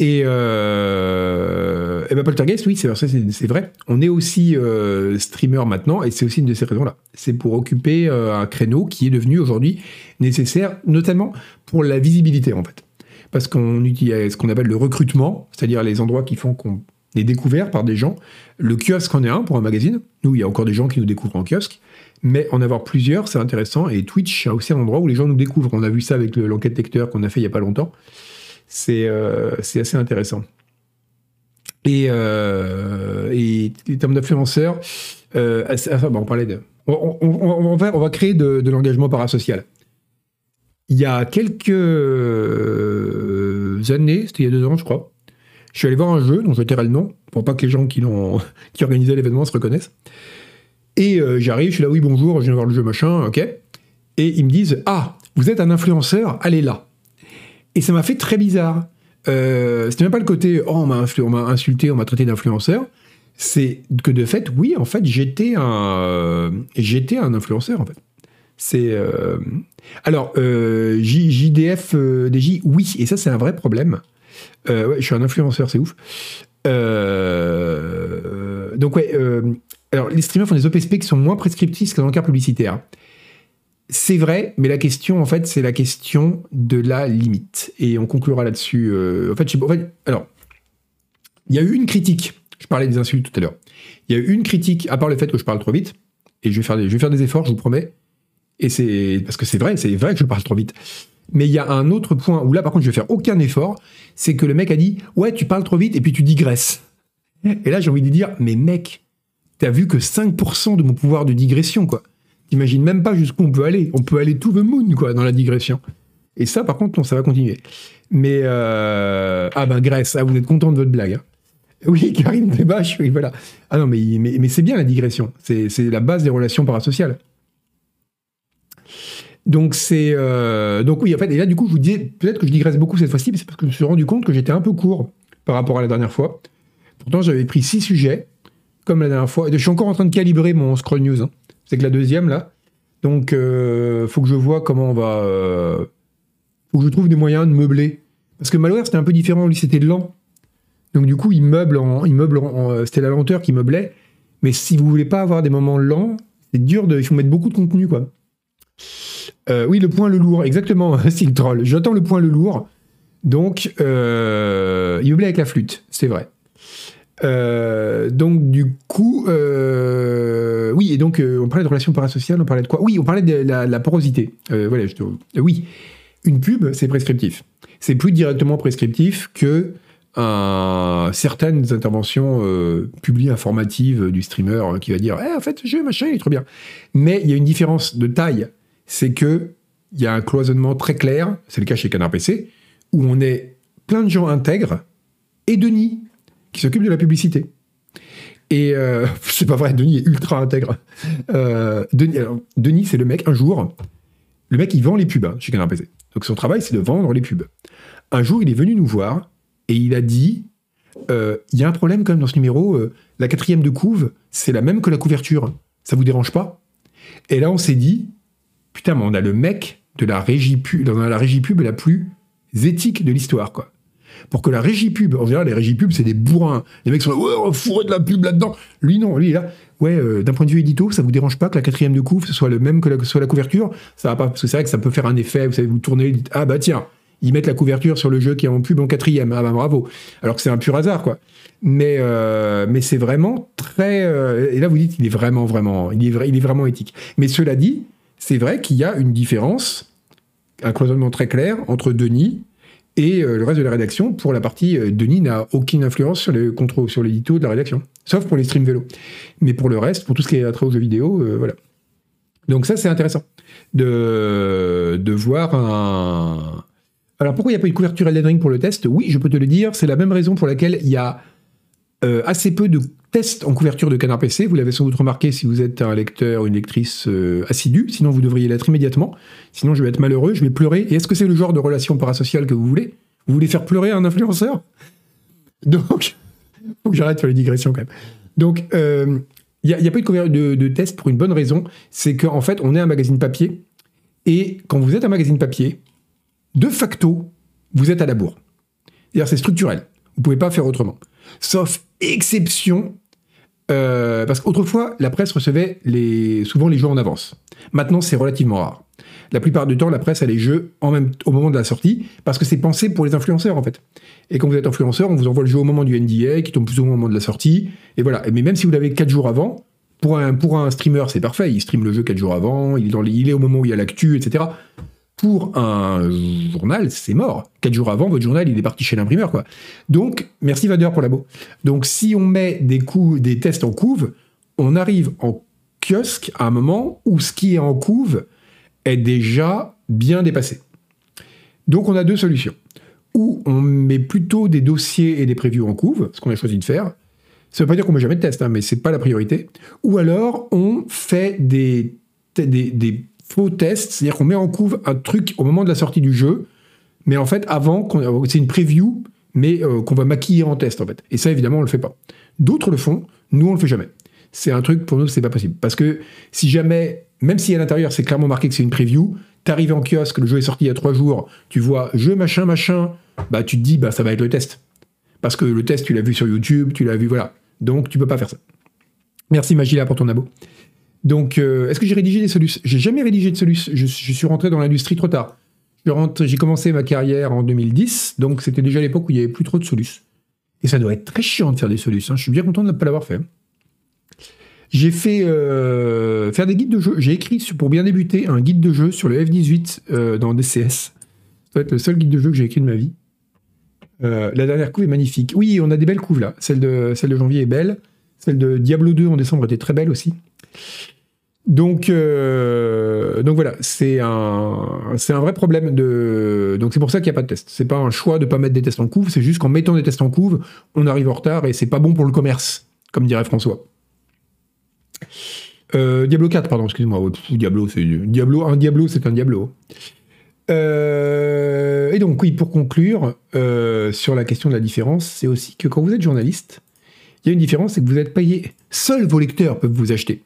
Et, euh, et ben Poltergeist, oui, c'est vrai. On est aussi euh, streamer maintenant, et c'est aussi une de ces raisons-là. C'est pour occuper euh, un créneau qui est devenu aujourd'hui nécessaire, notamment pour la visibilité, en fait. Parce qu'on utilise ce qu'on appelle le recrutement, c'est-à-dire les endroits qui font qu'on est découvert par des gens. Le kiosque en est un pour un magazine. Nous, il y a encore des gens qui nous découvrent en kiosque. Mais en avoir plusieurs, c'est intéressant. Et Twitch a aussi un endroit où les gens nous découvrent. On a vu ça avec l'enquête lecteur qu'on a fait il y a pas longtemps. Euh, c'est assez intéressant. Et, euh, en termes d'influenceurs, euh, on parlait de. On, va, créer de, l'engagement parasocial. Il y a quelques années, c'était il y a deux ans, je crois, je suis allé voir un jeu dont je tairai le nom, pour pas que les gens qui, ont, [LAUGHS] qui organisaient l'événement se reconnaissent. Et j'arrive, je suis là, oui, bonjour, je viens voir le jeu, machin, ok. Et ils me disent, ah, vous êtes un influenceur, allez là. Et ça m'a fait très bizarre. Euh, c'était même pas le côté oh on m'a insulté, on m'a traité d'influenceur. C'est que de fait, oui, en fait, j'étais un influenceur euh, alors euh, JDF euh, DJ, oui, et ça c'est un vrai problème. ouais, je suis un influenceur, c'est ouf. donc ouais, alors les streamers font des OPSP qui sont moins prescriptifs que l'encart publicitaire. C'est vrai, mais la question, en fait, c'est la question de la limite. Et on conclura là-dessus. Euh, en, fait, en fait, alors, il y a eu une critique. Je parlais des insultes tout à l'heure. Il y a eu une critique, à part le fait que je parle trop vite. Et je vais faire des, efforts, je vous promets. Et c'est parce que c'est vrai, c'est vrai que je parle trop vite. Mais il y a un autre point où là, par contre, je vais faire aucun effort. C'est que le mec a dit, ouais, tu parles trop vite et puis tu digresses. Et là, j'ai envie de dire, mais mec, t'as vu que 5% de mon pouvoir de digression, quoi. T'imagines même pas jusqu'où on peut aller. On peut aller to the moon, quoi, dans la digression. Et ça, par contre, non, ça va continuer. Mais, euh... ah ben, Grèce, ah, vous êtes content de votre blague. Hein. Oui, [LAUGHS] Karim Debache, oui, voilà. Ah non, mais, mais, c'est bien la digression. C'est la base des relations parasociales. Donc c'est euh, donc oui en fait et là du coup je vous disais peut-être que je digresse beaucoup cette fois-ci mais c'est parce que je me suis rendu compte que j'étais un peu court par rapport à la dernière fois. Pourtant j'avais pris six sujets comme la dernière fois. Je suis encore en train de calibrer mon scroll news. Hein. C'est que la deuxième, là. Donc, euh, faut que je vois comment on va. Euh, faut que je trouve des moyens de meubler. Parce que Malware, c'était un peu différent. Lui, c'était lent. Donc, du coup, il meuble en. Il meuble en, euh, c'était la lenteur qui meublait. Mais si vous voulez pas avoir des moments lents, c'est dur de. Il faut mettre beaucoup de contenu, quoi. Euh, oui, le point le lourd, exactement, [LAUGHS] le Troll. J'attends le point le lourd. Donc, il meublait avec la flûte, c'est vrai. Euh, donc du coup, euh, oui, et donc on parlait de relations parasociales, on parlait de quoi? Oui, on parlait de la, porosité. voilà, oui, une pub, c'est prescriptif. C'est plus directement prescriptif que certaines interventions publiques informatives du streamer qui va dire eh, en fait, je machin, il est trop bien. Mais il y a une différence de taille, c'est que il y a un cloisonnement très clair, c'est le cas chez Canard PC, où on est plein de gens intègres et Denis s'occupe de la publicité. Et euh, [LAUGHS] c'est pas vrai, Denis est ultra intègre. Euh, Denis, c'est le mec, un jour, le mec il vend les pubs hein, chez Canard PC. Donc son travail c'est de vendre les pubs. Un jour il est venu nous voir et il a dit euh, il y a un problème quand même dans ce numéro, la quatrième de couve, c'est la même que la couverture. Ça vous dérange pas? Et là on s'est dit putain, mais on a le mec de la régie pub, dans la régie pub la plus éthique de l'histoire, quoi. Pour que la régie pub, en général, les régies pub, c'est des bourrins. Les mecs sont là, ouais, on fourrer de la pub là-dedans. Lui, non, lui, là. Ouais, euh, d'un point de vue édito, ça vous dérange pas que la quatrième de couve, soit le même que la, soit la couverture? Ça va pas, parce que c'est vrai que ça peut faire un effet, vous savez, vous tournez, dites, ah bah tiens, ils mettent la couverture sur le jeu qui est en pub en quatrième. Ah bah bravo. Alors que c'est un pur hasard, quoi. Mais, euh, mais c'est vraiment très. Euh, et là, vous dites, il est vraiment, vraiment, il est, il est vraiment éthique. Mais cela dit, c'est vrai qu'il y a une différence, un cloisonnement très clair entre Denis et euh, le reste de la rédaction. Pour la partie, euh, Denis n'a aucune influence sur les contrôles, sur l'édito de la rédaction, sauf pour les streams vélo. Mais pour le reste, pour tout ce qui est attrait aux jeux vidéo, euh, voilà. Donc ça, c'est intéressant de, de voir un... Alors pourquoi il n'y a pas eu de couverture Elden Ring pour le test? Oui, je peux te le dire, c'est la même raison pour laquelle il y a assez peu de test en couverture de Canard PC. Vous l'avez sans doute remarqué si vous êtes un lecteur ou une lectrice euh, assidue. Sinon, vous devriez l'être immédiatement. Sinon, je vais être malheureux, je vais pleurer. Et est-ce que c'est le genre de relation parasociale que vous voulez? Vous voulez faire pleurer un influenceur? Donc, [LAUGHS] faut que j'arrête de faire les digressions quand même. Donc, il euh, n'y a, pas eu de, de, test pour une bonne raison. C'est qu'en fait, on est un magazine papier. Et quand vous êtes un magazine papier, de facto, vous êtes à la bourre. C'est-à-dire, c'est structurel. Vous pouvez pas faire autrement. Sauf exception, euh, parce qu'autrefois, la presse recevait les, souvent les jeux en avance. Maintenant, c'est relativement rare. La plupart du temps, la presse a les jeux en même, au moment de la sortie, parce que c'est pensé pour les influenceurs, en fait. Et quand vous êtes influenceur, on vous envoie le jeu au moment du NDA, qui tombe plus au moment de la sortie, et voilà. Mais même si vous l'avez 4 jours avant, pour un, pour un streamer, c'est parfait. Il stream le jeu 4 jours avant, il est au moment où il y a l'actu, etc pour un journal, c'est mort. Quatre jours avant, votre journal, il est parti chez l'imprimeur, quoi. Donc, merci Vader pour labo. Donc, si on met des, tests en couve, on arrive en kiosque à un moment où ce qui est en couve est déjà bien dépassé. Donc, on a deux solutions. Ou on met plutôt des dossiers et des previews en couve, ce qu'on a choisi de faire. Ça ne veut pas dire qu'on met jamais de test, hein, mais c'est pas la priorité. Ou alors, on fait des, des, des faux test, c'est-à-dire qu'on met en couve un truc au moment de la sortie du jeu, mais en fait, avant, c'est une preview, mais euh, qu'on va maquiller en test, en fait. Et ça, évidemment, on le fait pas. D'autres le font, nous, on le fait jamais. C'est un truc, pour nous, c'est pas possible. Parce que si jamais, même si à l'intérieur, c'est clairement marqué que c'est une preview, t'arrives en kiosque, le jeu est sorti il y a trois jours, tu vois jeu machin machin, bah tu te dis, bah ça va être le test. Parce que le test, tu l'as vu sur YouTube, tu l'as vu, voilà. Donc, tu peux pas faire ça. Merci Magila pour ton abo. Donc, euh, est-ce que j'ai rédigé des solutions? J'ai jamais rédigé de solutions. Je, suis rentré dans l'industrie trop tard. J'ai commencé ma carrière en 2010, donc c'était déjà l'époque où il n'y avait plus trop de solutions. Et ça doit être très chiant de faire des solutions. Je suis bien content de ne pas l'avoir fait. J'ai fait euh, faire des guides de jeu. J'ai écrit pour bien débuter un guide de jeu sur le F18 euh, dans DCS. Ça doit être le seul guide de jeu que j'ai écrit de ma vie. la dernière couve est magnifique. Oui, on a des belles couves là. Celle de, celle de janvier est belle. Celle de Diablo 2 en décembre était très belle aussi. Donc, euh, donc voilà, c'est un, vrai problème. Donc c'est pour ça qu'il n'y a pas de test. C'est pas un choix de pas mettre des tests en couve, c'est juste qu'en mettant des tests en couve, on arrive en retard et c'est pas bon pour le commerce, comme dirait François. Euh, Diablo 4, pardon, excuse-moi. Un Diablo, c'est un Diablo. Euh, et donc oui, pour conclure sur la question de la différence, c'est aussi que quand vous êtes journaliste, il y a une différence, c'est que vous êtes payé. Seuls vos lecteurs peuvent vous acheter.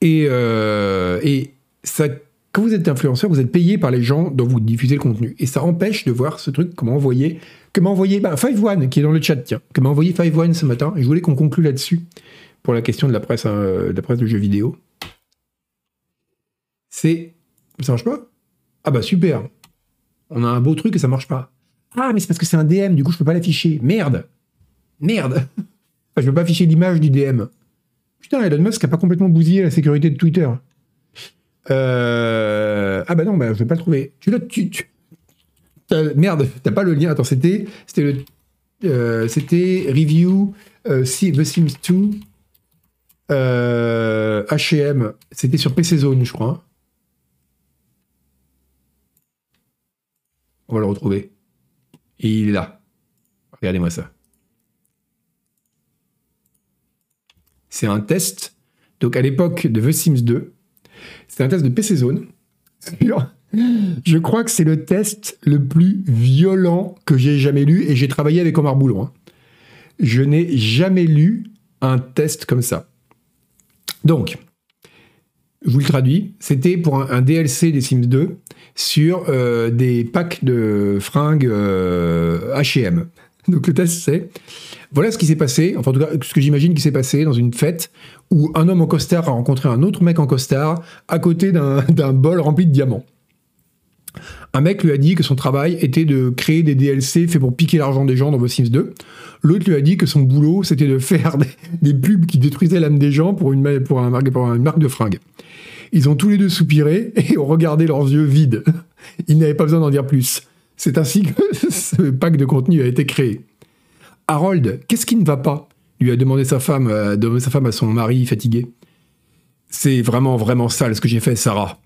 Et, euh, et ça, quand vous êtes influenceur, vous êtes payé par les gens dont vous diffusez le contenu. Et ça empêche de voir ce truc, comment envoyer. Comment envoyer. Bah, Five One, qui est dans le chat, tiens. Comment envoyer Five One ce matin. Et je voulais qu'on conclue là-dessus pour la question de la presse, hein, de la presse de jeux vidéo. C'est. Ça marche pas? Ah bah super. On a un beau truc et ça marche pas. Ah, mais c'est parce que c'est un DM, du coup je peux pas l'afficher. Merde Merde [LAUGHS] Enfin, je veux pas afficher l'image du DM. Putain, Elon Musk a pas complètement bousillé la sécurité de Twitter. Euh... Ah bah non, bah, je vais pas le trouver. Tu l'as, tu. Merde, t'as pas le lien. Attends, c'était, c'était euh, c'était review euh, The Sims 2 euh, H&M. C'était sur PC Zone, je crois. On va le retrouver. il est là. Regardez-moi ça. C'est un test. Donc à l'époque de The Sims 2, c'est un test de PC Zone. Je crois que c'est le test le plus violent que j'ai jamais lu et j'ai travaillé avec Omar Boulon. Hein. Je n'ai jamais lu un test comme ça. Donc, je vous le traduis, c'était pour un, DLC des Sims 2 sur euh, des packs de fringues H&M. Donc le test c'est, voilà ce qui s'est passé, enfin en tout cas ce que j'imagine qui s'est passé dans une fête où un homme en costard a rencontré un autre mec en costard à côté d'un [LAUGHS] bol rempli de diamants. Un mec lui a dit que son travail était de créer des DLC faits pour piquer l'argent des gens dans vos Sims 2. L'autre lui a dit que son boulot, c'était de faire [LAUGHS] des, pubs qui détruisaient l'âme des gens pour une, marque de fringues. Ils ont tous les deux soupiré [LAUGHS] et ont regardé leurs yeux vides. Ils n'avaient pas besoin d'en dire plus. C'est ainsi que ce pack de contenu a été créé. Harold, qu'est-ce qui ne va pas? Lui a demandé sa femme, euh, sa femme à son mari fatigué. C'est vraiment, vraiment sale ce que j'ai fait, Sarah.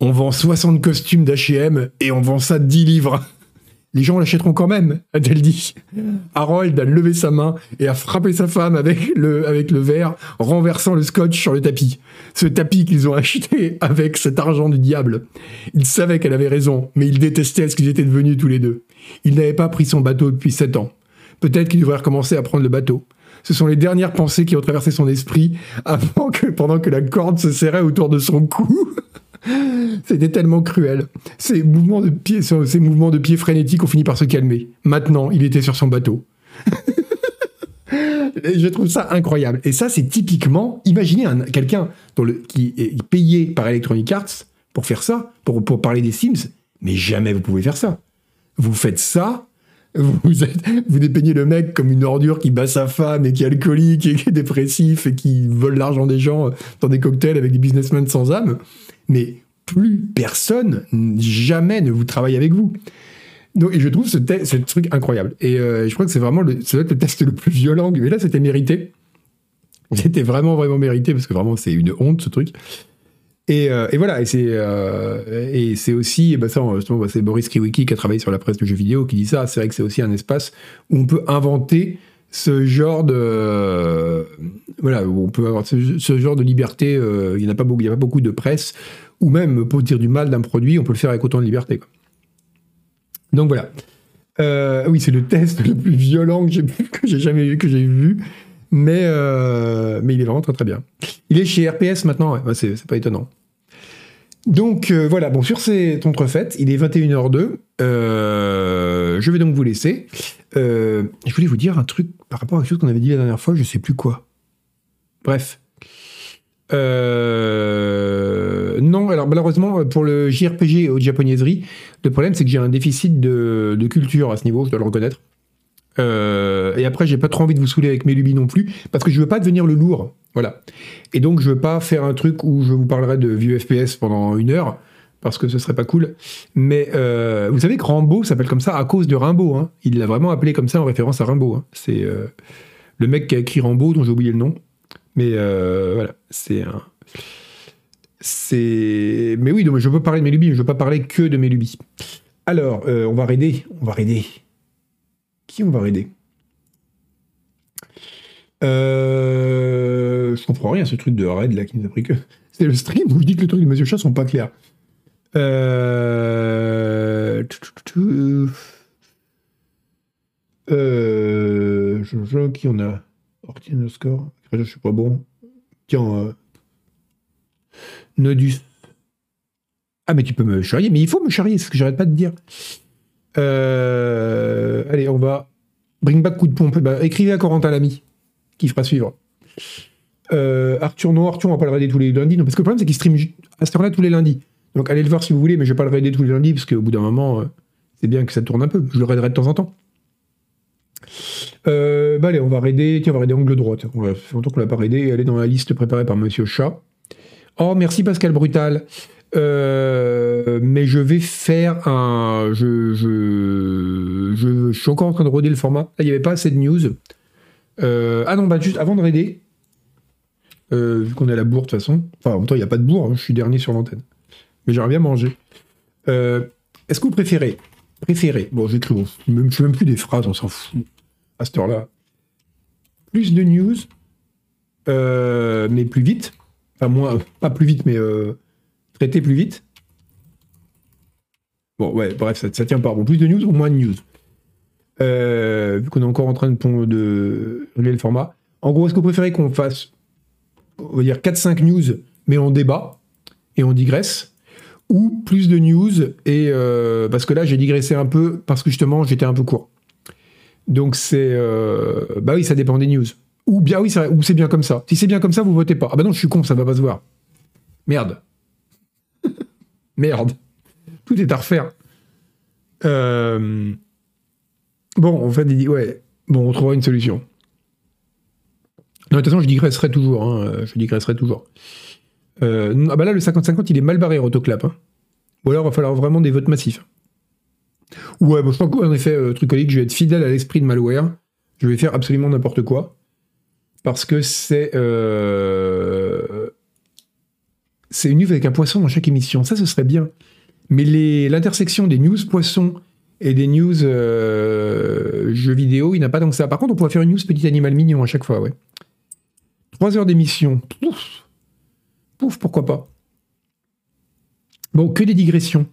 On vend 60 costumes d'H&M et on vend ça 10 livres. [LAUGHS] Les gens l'achèteront quand même, a-t-elle dit. Harold a levé sa main et a frappé sa femme avec le, verre, renversant le scotch sur le tapis. Ce tapis qu'ils ont acheté avec cet argent du diable. Il savait qu'elle avait raison, mais il détestait ce qu'ils étaient devenus tous les deux. Il n'avait pas pris son bateau depuis sept ans. Peut-être qu'il devrait recommencer à prendre le bateau. Ce sont les dernières pensées qui ont traversé son esprit avant que, pendant que la corde se serrait autour de son cou. [LAUGHS] C'était tellement cruel. Ces mouvements de pied, pied frénétiques ont fini par se calmer. Maintenant, il était sur son bateau. [LAUGHS] je trouve ça incroyable. Et ça, c'est typiquement, imaginez quelqu'un qui est payé par Electronic Arts pour faire ça, pour parler des Sims, mais jamais vous pouvez faire ça. Vous faites ça vous, dépeignez le mec comme une ordure qui bat sa femme et qui est alcoolique et qui est dépressif et qui vole l'argent des gens dans des cocktails avec des businessmen sans âme. Mais plus personne, jamais ne vous travaille avec vous. Donc, et je trouve ce, truc incroyable. Et euh, je crois que c'est vraiment le test le plus violent. Mais là, c'était mérité. C'était vraiment, vraiment mérité parce que vraiment, c'est une honte ce truc. Euh, et, voilà, et c'est euh, aussi, bah ça, justement, bah, c'est Boris Kiwiki qui a travaillé sur la presse de jeux vidéo qui dit ça. C'est vrai que c'est aussi un espace où on peut inventer ce genre de voilà, où on peut avoir ce, genre de liberté. Euh, il n'y a pas beaucoup, il y a pas beaucoup de presse, ou même pour dire du mal d'un produit, on peut le faire avec autant de liberté. Donc voilà. oui, c'est le test le plus violent que j'ai jamais vu, que j'ai vu. Mais, euh, mais il est vraiment très très bien. Il est chez RPS maintenant, c'est pas étonnant. Donc euh, voilà, bon, sur cette entrefaite, il est 21h02. Euh, je vais donc vous laisser. je voulais vous dire un truc par rapport à quelque chose qu'on avait dit la dernière fois, je sais plus quoi. Bref. non, alors malheureusement, pour le JRPG aux japonaiseries, le problème c'est que j'ai un déficit de, de culture à ce niveau, je dois le reconnaître. Euh, et après, j'ai pas trop envie de vous saouler avec mes lubies non plus, parce que je veux pas devenir le lourd. Voilà. Et donc, je veux pas faire un truc où je vous parlerai de vieux FPS pendant une heure, parce que ce serait pas cool. Mais euh, vous savez que Rambo s'appelle comme ça à cause de Rimbaud. Hein. Il l'a vraiment appelé comme ça en référence à Rimbaud. Hein. C'est euh, le mec qui a écrit Rambo, dont j'ai oublié le nom. Mais voilà, c'est un. C'est. Mais oui, donc je veux parler de mes lubies, mais je veux pas parler que de mes lubies. Alors, on va raider, on va raider qui on va raider? Euh, Je comprends rien ce truc de raid là qui nous a pris que. [LAUGHS] C'est le stream où je dis que les trucs de Monsieur Chat sont pas clairs. Euh... Euh... Je, qui on a? Ortien le score. Je suis pas bon. Tiens. Euh... Nodus. Ah, mais tu peux me charrier, mais il faut me charrier, c'est ce que j'arrête pas de dire. Euh, allez, on va. Bring back coup de pompe. Bah, écrivez à Corentin Lamy, qui fera suivre. Euh, Arthur, non, Arthur, on va pas le raider tous les lundis. Non, parce que le problème, c'est qu'il stream à cette heure-là tous les lundis. Donc allez le voir si vous voulez, mais je vais pas le raider tous les lundis, parce qu'au bout d'un moment, euh, c'est bien que ça tourne un peu. Je le raiderai de temps en temps. Euh, bah allez, on va raider, tiens, on va raider angle droit. On va, ça longtemps qu'on l'a pas raidé. Elle est dans la liste préparée par Monsieur Chat. Oh, merci Pascal Brutal. Mais je vais faire un. Je, je, je, je suis encore en train de roder le format. Il n'y avait pas assez de news. Euh, ah non, bah juste avant de raider, euh, vu qu'on est à la bourre de toute façon. Enfin, en même temps, il n'y a pas de bourre, hein, je suis dernier sur l'antenne. Mais j'aimerais bien manger. Euh, Est-ce que vous préférez Préférez. Bon, j'écris, bon, je ne fais même plus des phrases, on s'en fout. À cette heure-là. Plus de news, mais plus vite. Enfin, moins, pas plus vite, mais traiter plus vite. Bon, ouais, bref, ça, ça tient pas. Bon, plus de news ou moins de news? Euh, Vu qu'on est encore en train de, de régler le format. En gros, est-ce que vous préférez qu'on fasse, on va dire, 4-5 news, mais on débat et on digresse? Ou plus de news et euh, parce que là j'ai digressé un peu parce que justement j'étais un peu court. Donc c'est euh, bah oui ça dépend des news. Ou bien oui ou c'est bien comme ça. Si c'est bien comme ça vous votez pas. Ah bah non je suis con ça va pas se voir. Merde. [LAUGHS] Merde. Tout est à refaire. Bon en fait il ouais bon on trouvera une solution. Non de toute façon je digresserai toujours hein, je digresserai toujours. Euh, ah bah là, le 50-50, il est mal barré, Rotoclap. Hein. Ou alors, il va falloir vraiment des votes massifs. Ouais, bon, je pense qu'en effet, euh, Trucolique, je vais être fidèle à l'esprit de Malware. Je vais faire absolument n'importe quoi. Parce que c'est... euh, C'est une news avec un poisson dans chaque émission. Ça, ce serait bien. Mais l'intersection des news poissons et des news euh, jeux vidéo, il n'a pas tant que ça. Par contre, on pourrait faire une news petit animal mignon à chaque fois, ouais. Trois heures d'émission. Ouf. Pouf, pourquoi pas. Bon, que des digressions.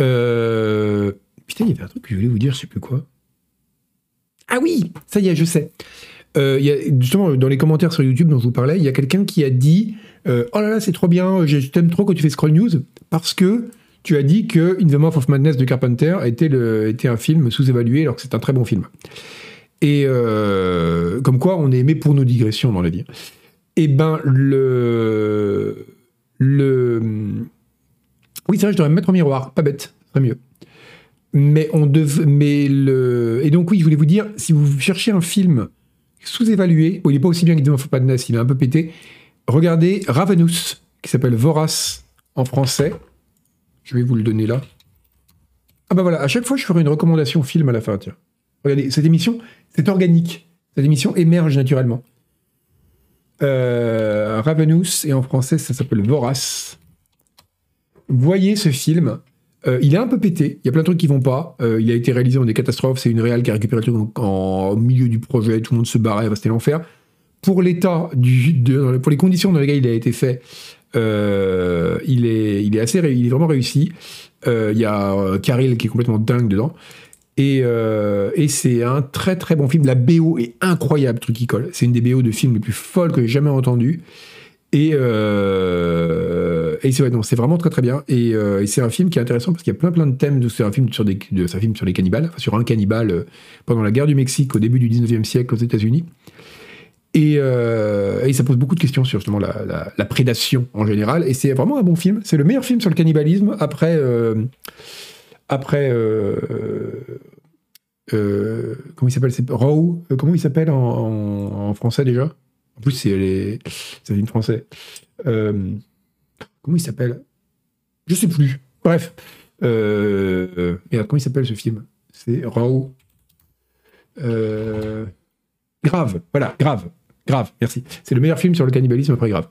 Euh... Putain, il y avait un truc que je voulais vous dire, je sais plus quoi. Ah oui, ça y est, je sais. Euh, a, justement, dans les commentaires sur YouTube dont je vous parlais, il y a quelqu'un qui a dit Oh là là, c'est trop bien, je t'aime trop quand tu fais Scroll News, parce que tu as dit que In the Mouth of Madness de Carpenter était, était un film sous-évalué, alors que c'est un très bon film. Et euh, comme quoi, on est aimé pour nos digressions dans la vie. Eh ben, le. Le. Oui, c'est vrai, je devrais me mettre au miroir. Pas bête, serait mieux. Mais on dev... Mais le. Et donc, oui, je voulais vous dire, si vous cherchez un film sous-évalué, il n'est pas aussi bien que Demon Madness, il est un peu pété, regardez Ravenous, qui s'appelle Vorace en français. Je vais vous le donner là. Ah bah voilà, à chaque fois, je ferai une recommandation film à la fin, tiens. Regardez, cette émission, c'est organique. Cette émission émerge naturellement. Euh, Ravenous, et en français, ça s'appelle Vorace. Voyez ce film. Euh, il est un peu pété, il y a plein de trucs qui vont pas. Euh, il a été réalisé dans des catastrophes, c'est une réal qui a au milieu du projet, tout le monde se barrait, c'était l'enfer. Pour l'état, pour les conditions dans lesquelles il a été fait, euh, il, est, il est assez, il est vraiment réussi. Euh, Il y a euh, Caril qui est complètement dingue dedans. Et, euh, et c'est un très très bon film. La BO est incroyable, truc qui colle. C'est une des BO de films les plus folles que j'ai jamais entendues. Et, euh, et c'est ouais, vraiment très très bien. Et, euh, et c'est un film qui est intéressant parce qu'il y a plein plein de thèmes. C'est un film sur de, un film sur les cannibales, sur un cannibale euh, pendant la guerre du Mexique au début du 19e siècle aux États-Unis. Et, euh, et ça pose beaucoup de questions sur justement la, prédation en général. Et c'est vraiment un bon film. C'est le meilleur film sur le cannibalisme après. euh, après. euh, comment il s'appelle Euh, Comment il s'appelle en, français déjà? En plus, c'est les- c'est film français. Comment il s'appelle? Je sais plus. Bref. Euh, comment il s'appelle ce film? C'est. Euh, grave. Voilà, grave. Grave, merci. C'est le meilleur film sur le cannibalisme après Grave.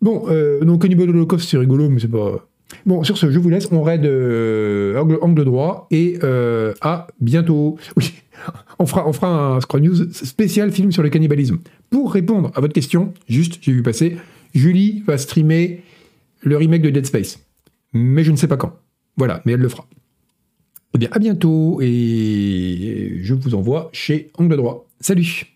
Bon, euh, donc Cannibal Holocaust, c'est rigolo, mais c'est pas. Bon, sur ce, je vous laisse. On raid euh, angle, angle droit et euh, à bientôt. [LAUGHS] Oui, on fera, on fera un Scroll News spécial film sur le cannibalisme. Pour répondre à votre question, juste, j'ai vu passer, Julie va streamer le remake de Dead Space. Mais je ne sais pas quand. Voilà, mais elle le fera. Eh bien, à bientôt et je vous envoie chez Angle droit. Salut